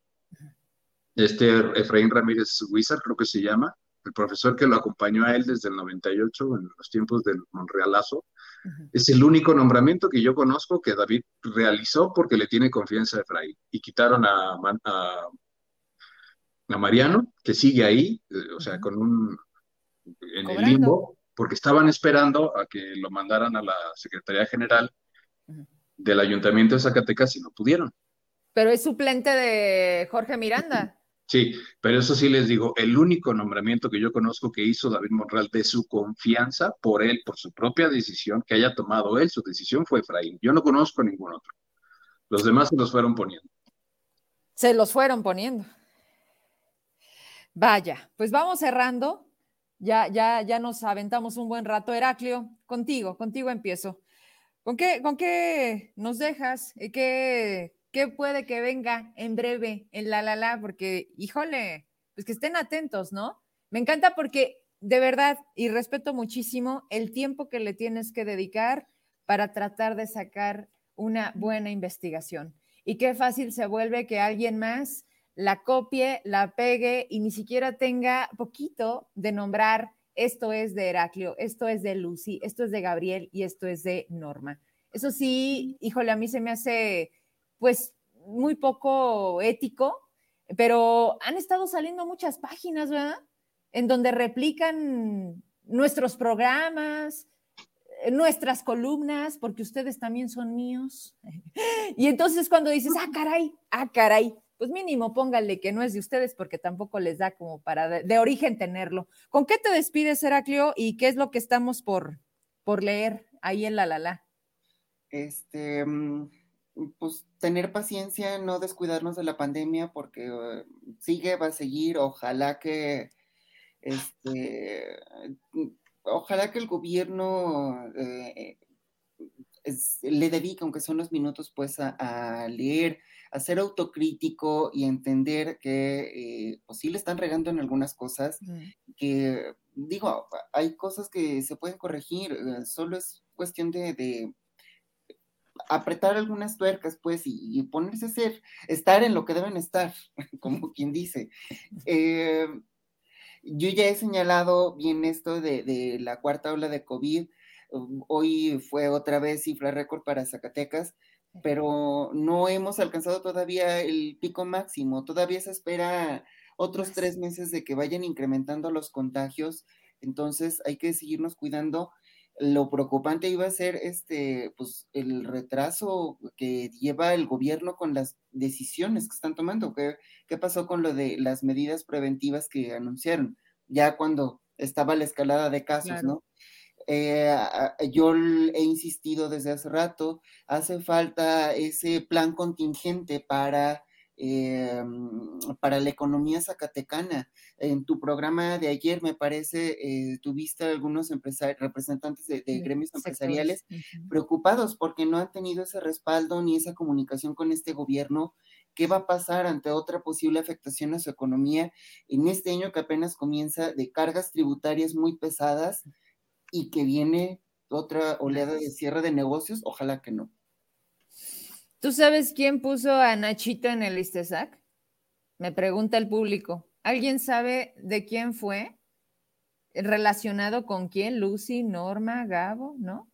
Este Efraín Ramírez Huizar, creo que se llama, el profesor que lo acompañó a él desde el 98, en los tiempos del Monrealazo, es el único nombramiento que yo conozco que David realizó porque le tiene confianza a Efraín. Y quitaron a, a, a Mariano, que sigue ahí, eh, o sea, con un en el limbo, porque estaban esperando a que lo mandaran a la Secretaría General del Ayuntamiento de Zacatecas y no pudieron. Pero es suplente de Jorge Miranda. Sí, pero eso sí les digo, el único nombramiento que yo conozco que hizo David Monreal de su confianza por él, por su propia decisión, que haya tomado él su decisión, fue Efraín. Yo no conozco ningún otro. Los demás se los fueron poniendo. Se los fueron poniendo. Vaya, pues vamos cerrando. Ya, ya, ya nos aventamos un buen rato. Heraclio, contigo, contigo empiezo. ¿Con qué, con qué nos dejas? ¿Qué, ¿Qué puede que venga en breve en la la la? Porque, híjole, pues que estén atentos, ¿no? Me encanta porque de verdad, y respeto muchísimo el tiempo que le tienes que dedicar para tratar de sacar una buena investigación. Y qué fácil se vuelve que alguien más la copie, la pegue y ni siquiera tenga poquito de nombrar esto es de Heraclio, esto es de Lucy, esto es de Gabriel y esto es de Norma. Eso sí, híjole, a mí se me hace pues muy poco ético, pero han estado saliendo muchas páginas, ¿verdad? En donde replican nuestros programas, eh, nuestras columnas, porque ustedes también son míos. Y entonces cuando dices, ah, caray, ah, caray, pues mínimo póngale que no es de ustedes porque tampoco les da como para de, origen tenerlo. ¿Con qué te despides, Heraclio? ¿Y qué es lo que estamos por, por leer ahí en la la la? Este, mm, pues tener paciencia, no descuidarnos de la pandemia porque eh, sigue, va a seguir, ojalá que este ojalá que el gobierno eh, le dedique, aunque son unos minutos, pues a, leer, a ser autocrítico y entender que eh, pues sí le están regando en algunas cosas, que digo, hay cosas que se pueden corregir, solo es cuestión de apretar algunas tuercas, pues, y, ponerse a ser, estar en lo que deben estar, como quien dice. Eh, yo ya he señalado bien esto de, la cuarta ola de COVID. Hoy fue otra vez cifra récord para Zacatecas, pero no hemos alcanzado todavía el pico máximo. Todavía se espera otros tres meses de que vayan incrementando los contagios. Entonces hay que seguirnos cuidando lo preocupante iba a ser este, pues, el retraso que lleva el gobierno con las decisiones que están tomando. ¿Qué, qué pasó con lo de las medidas preventivas que anunciaron? Ya cuando estaba la escalada de casos, ¿no? Eh, yo he insistido desde hace rato, hace falta ese plan contingente para eh, para la economía zacatecana. En tu programa de ayer, me parece, eh, tuviste algunos representantes de, gremios empresariales preocupados porque no han tenido ese respaldo ni esa comunicación con este gobierno. ¿Qué va a pasar ante otra posible afectación a su economía en este año que apenas comienza de cargas tributarias muy pesadas y que viene otra oleada de cierre de negocios? Ojalá que no. ¿Tú sabes quién puso a Nachito en el Istesac? Me pregunta el público. ¿Alguien sabe de quién fue? ¿Relacionado con quién? Lucy, Norma, Gabo, ¿no?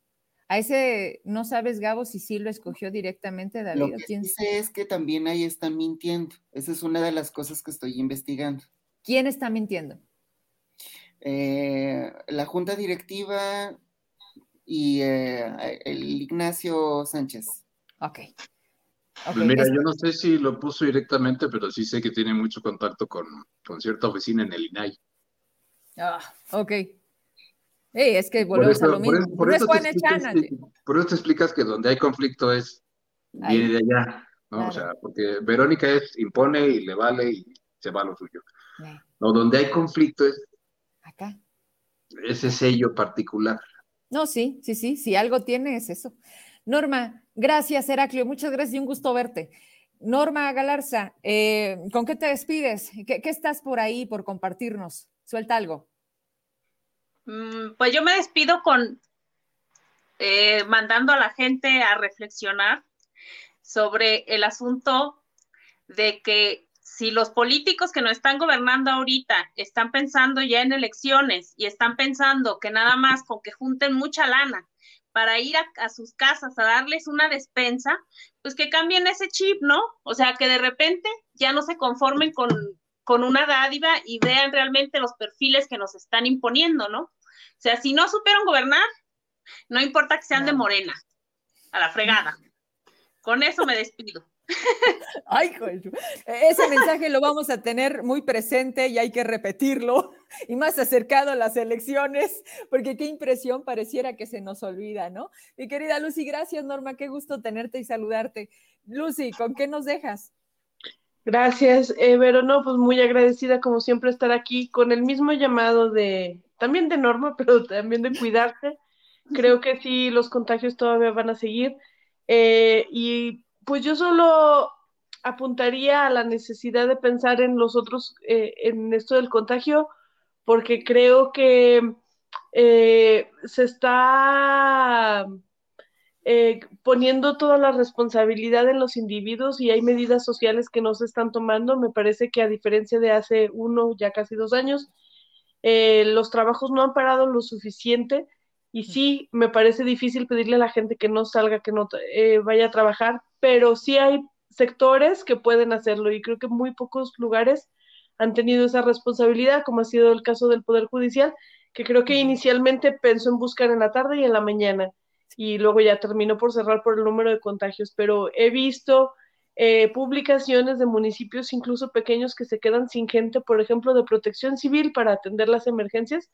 A ese, ¿no sabes, Gabo, si sí lo escogió directamente David? Lo que ¿quién? dice es que también ahí están mintiendo. Esa es una de las cosas que estoy investigando. ¿Quién está mintiendo? Eh, la junta directiva y eh, el Ignacio Sánchez. Ok. Pues mira, yo no sé si lo puso directamente, pero sí sé que tiene mucho contacto con, con cierta oficina en el INAI. Ah, ok. es que volvemos a lo mismo. Por, eso te explicas que donde hay conflicto es, viene de allá, ¿no? O sea, porque Verónica es, impone y le vale y se va a lo suyo. O donde hay conflicto es acá. Ese sello particular. No, sí, sí, sí, si algo tiene es eso. Norma, gracias, Heraclio, muchas gracias y un gusto verte. Norma Galarza, eh, ¿con qué te despides? ¿Qué, estás por ahí por compartirnos? Suelta algo. Mm, pues yo me despido con eh, mandando a la gente a reflexionar sobre el asunto de que si los políticos que nos están gobernando ahorita están pensando ya en elecciones y están pensando que nada más con que junten mucha lana para ir a, sus casas a darles una despensa, pues que cambien ese chip, ¿no? O sea, que de repente ya no se conformen con, con una dádiva y vean realmente los perfiles que nos están imponiendo, ¿no? O sea, si no supieron gobernar, no importa que sean de morena, a la fregada. Con eso me despido. Ay, ese mensaje lo vamos a tener muy presente y hay que repetirlo y más acercado a las elecciones, porque qué impresión pareciera que se nos olvida, ¿no? Mi querida Lucy, gracias Norma, qué gusto tenerte y saludarte. Lucy, ¿con qué nos dejas? Gracias, eh, pero no, pues muy agradecida como siempre estar aquí con el mismo llamado de, también de Norma, pero también de cuidarse. Creo que sí, los contagios todavía van a seguir. Eh, y pues yo solo apuntaría a la necesidad de pensar en los otros, eh, en esto del contagio, porque creo que eh, se está eh, poniendo toda la responsabilidad en los individuos y hay medidas sociales que no se están tomando. Me parece que a diferencia de hace uno, ya casi dos años, los trabajos no han parado lo suficiente y sí, me parece difícil pedirle a la gente que no salga, que no vaya a trabajar, pero sí hay sectores que pueden hacerlo y creo que muy pocos lugares han tenido esa responsabilidad, como ha sido el caso del Poder Judicial, que creo que inicialmente pensó en buscar en la tarde y en la mañana y luego ya terminó por cerrar por el número de contagios, pero he visto eh, publicaciones de municipios incluso pequeños que se quedan sin gente, por ejemplo, de protección civil para atender las emergencias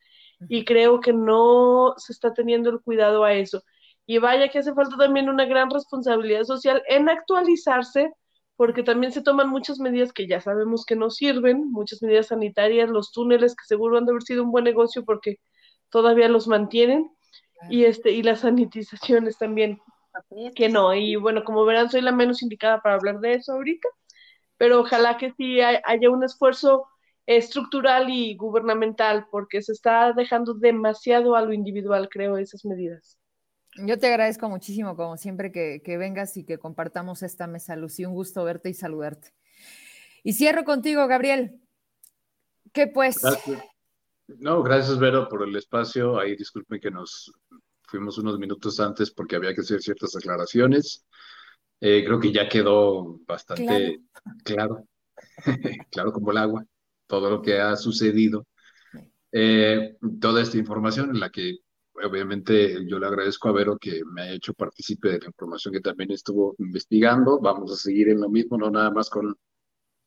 y creo que no se está teniendo el cuidado a eso. Y vaya que hace falta también una gran responsabilidad social en actualizarse, porque también se toman muchas medidas que ya sabemos que no sirven, muchas medidas sanitarias, los túneles que seguro han de haber sido un buen negocio porque todavía los mantienen, y este, y las sanitizaciones también, que no. Y bueno, como verán, soy la menos indicada para hablar de eso ahorita, pero ojalá que sí haya un esfuerzo estructural y gubernamental, porque se está dejando demasiado a lo individual, creo, esas medidas. Yo te agradezco muchísimo, como siempre, que, vengas y que compartamos esta mesa, Lucy. Un gusto verte y saludarte. Y cierro contigo, Gabriel. ¿Qué pues? No, gracias, Vero, por el espacio. Ahí disculpen que nos fuimos unos minutos antes porque había que hacer ciertas aclaraciones. Eh, creo que ya quedó bastante claro, claro, como el agua, todo lo que ha sucedido. Eh, toda esta información en la que obviamente yo le agradezco a Vero que me ha hecho partícipe de la información que también estuvo investigando. Vamos a seguir en lo mismo, no nada más con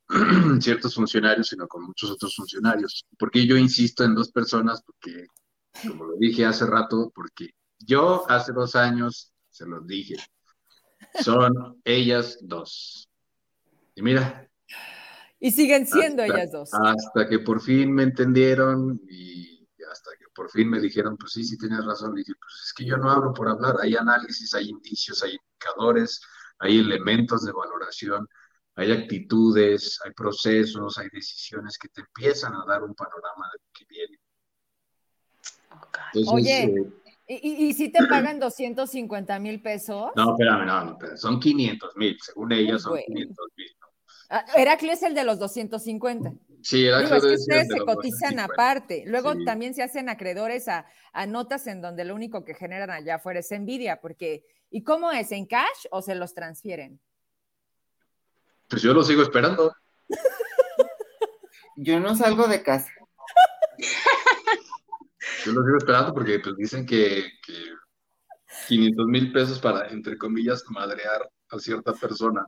ciertos funcionarios, sino con muchos otros funcionarios. Porque yo insisto en dos personas, porque, como lo dije hace rato, porque yo hace dos años se los dije, son ellas dos. Y mira. Y siguen siendo ellas dos. Hasta que por fin me entendieron y hasta que por fin me dijeron, pues sí, sí tienes razón. dije, pues es que yo no hablo por hablar, hay análisis, hay indicios, hay indicadores, hay elementos de valoración, hay actitudes, hay procesos, hay decisiones que te empiezan a dar un panorama de lo que viene. Oye, eh, ¿y, si te pagan 250 mil pesos? No, espérame, no, no, son 500 mil, según ellas son 500 mil. Ah, Heracles es el de los 250. Sí, Digo, es que ustedes se cotizan aparte. Luego también se hacen acreedores a, notas en donde lo único que generan allá afuera es envidia, porque ¿y cómo es? ¿En cash o se los transfieren? Pues yo lo sigo esperando. yo no salgo de casa. Yo lo sigo esperando porque pues dicen que, que 500 mil pesos para, entre comillas, madrear a cierta persona.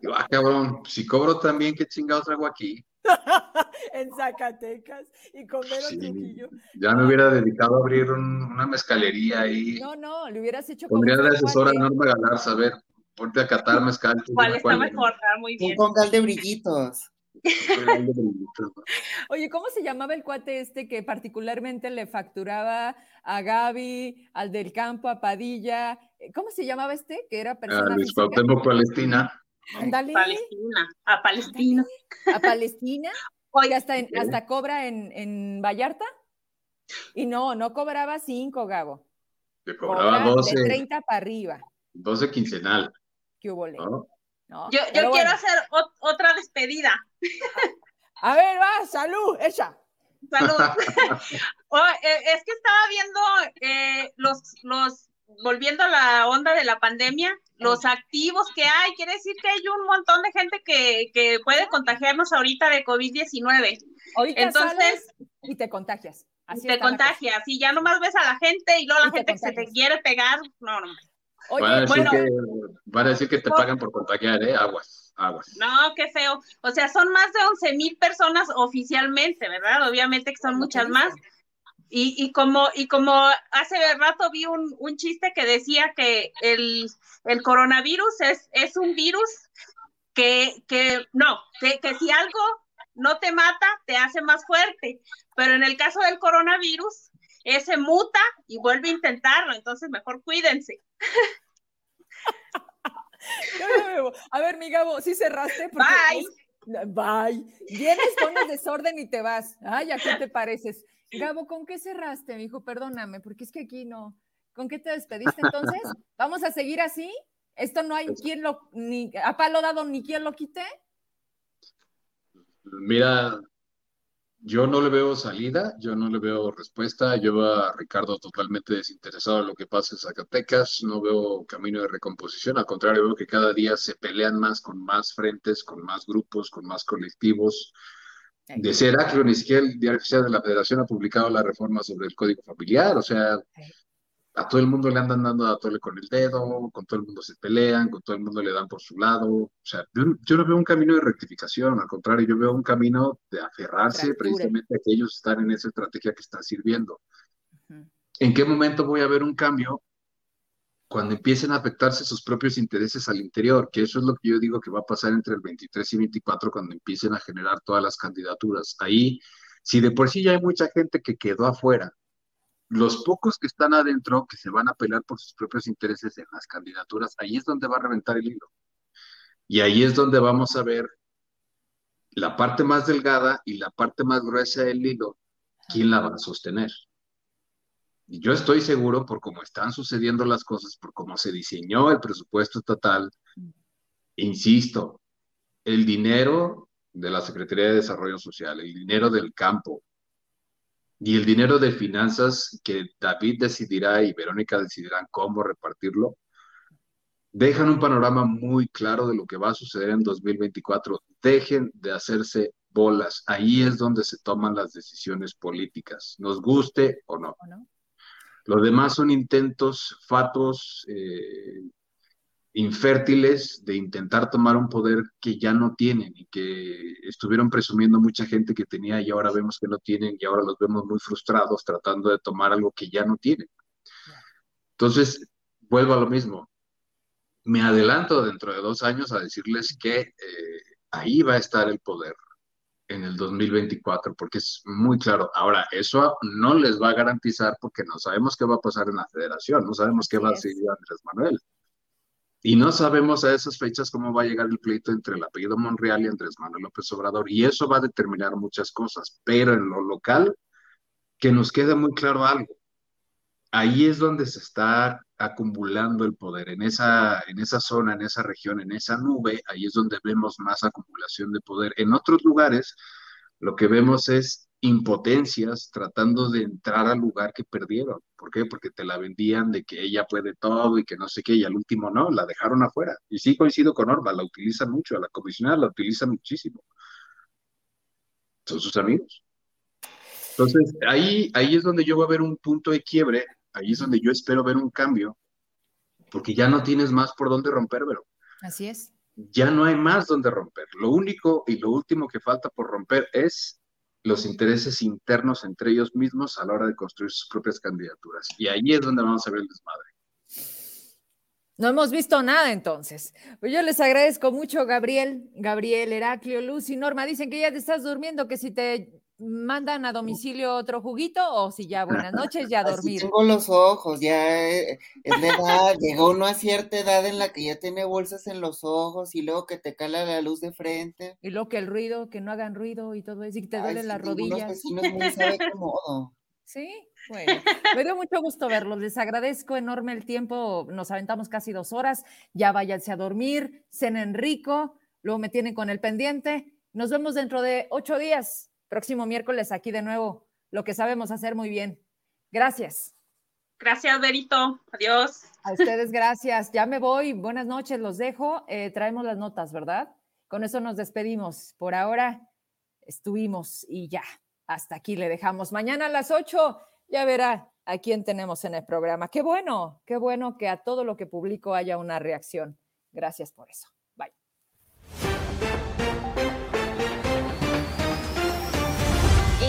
Digo, ah, cabrón, si cobro también, ¿qué chingados hago aquí? en Zacatecas y comer sí, Ya me hubiera dedicado a abrir una mezcalería ahí. No, no, le hubieras hecho como. Pondría de asesora a Norma Galar, saber, ponte a catar mezcal. ¿Cuál está mejor? Muy bien. Un congal de brillitos. Oye, ¿cómo se llamaba el cuate este que particularmente le facturaba a Gaby, al del campo, a Padilla? ¿Cómo se llamaba este? Que era persona. A Luis Palestina. Ándale. Palestina, a Palestina. A Palestina. Oye, hasta, hasta cobra en, en Vallarta. Y no, no cobraba cinco, Gabo. Que cobraba 12. De 30 para arriba. 12 quincenal. ¿Qué hubo? ¿No? yo yo quiero hacer otra despedida. A ver, va, salud, ella. Salud. oh, eh, es que estaba viendo eh, los, los, volviendo a la onda de la pandemia, los activos que hay, quiere decir que hay un montón de gente que, que puede contagiarnos ahorita de COVID-19. Entonces, y te contagias. Así te contagias y ya nomás ves a la gente y luego la gente que se te quiere pegar, no, no. Oye, van, a decir bueno, que, van a decir que te pagan por contagiar, ¿eh? Aguas, aguas. No, qué feo. O sea, son más de 11 mil personas oficialmente, ¿verdad? Obviamente que son muchas más. Y, y, como, y como hace rato vi un, un chiste que decía que el, el coronavirus es, es un virus que, que no, que, que si algo no te mata, te hace más fuerte. Pero en el caso del coronavirus, ese muta y vuelve a intentarlo, entonces mejor cuídense. A ver, mi Gabo, ¿sí cerraste? Bye. Bye. Vienes, pones desorden y te vas. Ay, ¿a qué te pareces? Gabo, ¿con qué cerraste, mi hijo? Perdóname, porque es que aquí no. ¿Con qué te despediste entonces? ¿Vamos a seguir así? ¿Esto no hay quien lo, ni a palo dado ni quien lo quite? Mira, yo no le veo salida, yo no le veo respuesta. Yo veo a Ricardo totalmente desinteresado en lo que pasa en Zacatecas. No veo camino de recomposición. Al contrario, veo que cada día se pelean más con más frentes, con más grupos, con más colectivos. De ser siquiera el diario oficial de la Federación ha publicado la reforma sobre el código familiar. O sea, a todo el mundo le andan dando a tole con el dedo, con todo el mundo se pelean, con todo el mundo le dan por su lado. O sea, yo, no veo un camino de rectificación, al contrario, yo veo un camino de aferrarse precisamente a que ellos están en esa estrategia que está sirviendo. ¿En qué momento voy a ver un cambio? Cuando empiecen a afectarse sus propios intereses al interior, que eso es lo que yo digo que va a pasar entre el 23 y 24 cuando empiecen a generar todas las candidaturas. Ahí, si de por sí ya hay mucha gente que quedó afuera, los pocos que están adentro, que se van a pelear por sus propios intereses en las candidaturas, ahí es donde va a reventar el hilo. Y ahí es donde vamos a ver la parte más delgada y la parte más gruesa del hilo, quién la va a sostener. Yo estoy seguro, por cómo están sucediendo las cosas, por cómo se diseñó el presupuesto estatal, insisto, el dinero de la Secretaría de Desarrollo Social, el dinero del campo, y el dinero de finanzas que David decidirá y Verónica decidirán cómo repartirlo, dejan un panorama muy claro de lo que va a suceder en 2024. Dejen de hacerse bolas. Ahí es donde se toman las decisiones políticas, nos guste o no. Lo demás son intentos fatuos, eh, infértiles de intentar tomar un poder que ya no tienen y que estuvieron presumiendo mucha gente que tenía y ahora vemos que no tienen y ahora los vemos muy frustrados tratando de tomar algo que ya no tienen. Entonces, vuelvo a lo mismo. Me adelanto dentro de dos años a decirles que eh, ahí va a estar el poder en el 2024, porque es muy claro. Ahora, eso no les va a garantizar porque no sabemos qué va a pasar en la federación, no sabemos qué va a decir Andrés Manuel. Y no sabemos a esas fechas cómo va a llegar el pleito entre el apellido Monreal y Andrés Manuel López Obrador. Y eso va a determinar muchas cosas. Pero en lo local, que nos quede muy claro algo. Ahí es donde se está acumulando el poder. En esa, en esa zona, en esa región, en esa nube, ahí es donde vemos más acumulación de poder. En otros lugares, lo que vemos es impotencias tratando de entrar al lugar que perdieron. ¿Por qué? Porque te la vendían de que ella puede todo y que no sé qué, y al último no, la dejaron afuera. Y sí coincido con Orba, la utiliza mucho, a la comisionada la utiliza muchísimo. Son sus amigos. Entonces, ahí, ahí es donde yo voy a ver un punto de quiebre, ahí es donde yo espero ver un cambio, porque ya no tienes más por dónde romper, pero. Así es. Ya no hay más donde romper. Lo único y lo último que falta por romper es los intereses internos entre ellos mismos a la hora de construir sus propias candidaturas. Y ahí es donde vamos a ver el desmadre. No hemos visto nada entonces. Pues yo les agradezco mucho, Gabriel, Gabriel, Heraclio, Luz y Norma. Dicen que ya te estás durmiendo, que si te mandan a domicilio otro juguito o si ya buenas noches, ya dormir. tengo los ojos, ya eh, es la edad, llegó uno a cierta edad en la que ya tiene bolsas en los ojos y luego que te cala la luz de frente. Y luego que el ruido, que no hagan ruido y todo eso, y que te duelen las rodillas. Sí, bueno, me dio mucho gusto verlos. Les agradezco enorme el tiempo. Nos aventamos casi dos horas. Ya váyanse a dormir, cenen rico. Luego me tienen con el pendiente. Nos vemos dentro de ocho días. Próximo miércoles aquí de nuevo. Lo que sabemos hacer muy bien. Gracias. Gracias, Berito. Adiós. A ustedes, gracias. Ya me voy. Buenas noches, los dejo. Eh, traemos las notas, ¿verdad? Con eso nos despedimos. Por ahora estuvimos y ya. Hasta aquí le dejamos. Mañana a las ocho ya verá a quién tenemos en el programa. Qué bueno, qué bueno que a todo lo que publico haya una reacción. Gracias por eso. Bye.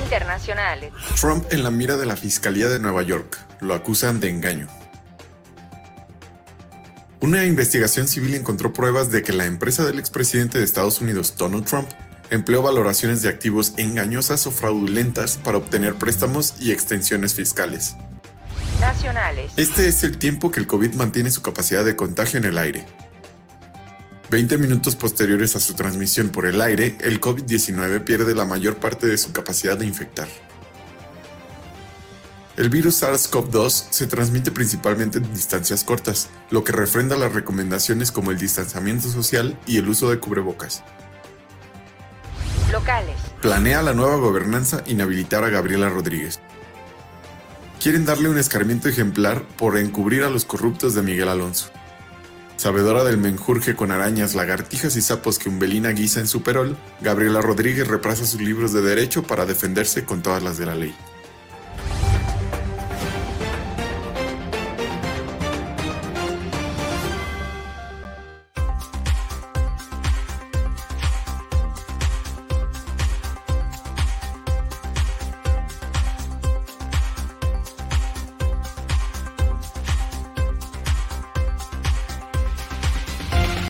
Internacionales. Trump en la mira de la Fiscalía de Nueva York. Lo acusan de engaño. Una investigación civil encontró pruebas de que la empresa del expresidente de Estados Unidos, Donald Trump, empleó valoraciones de activos engañosas o fraudulentas para obtener préstamos y extensiones fiscales. Nacionales. Este es el tiempo que el COVID mantiene su capacidad de contagio en el aire. 20 minutos posteriores a su transmisión por el aire, el COVID-19 pierde la mayor parte de su capacidad de infectar. El virus SARS-CoV-2 se transmite principalmente en distancias cortas, lo que refrenda las recomendaciones como el distanciamiento social y el uso de cubrebocas locales. Planea la nueva gobernanza inhabilitar a Gabriela Rodríguez. Quieren darle un escarmiento ejemplar por encubrir a los corruptos de Miguel Alonso. Sabedora del menjurje con arañas, lagartijas y sapos que Umbelina guisa en su perol, Gabriela Rodríguez reprasa sus libros de derecho para defenderse con todas las de la ley.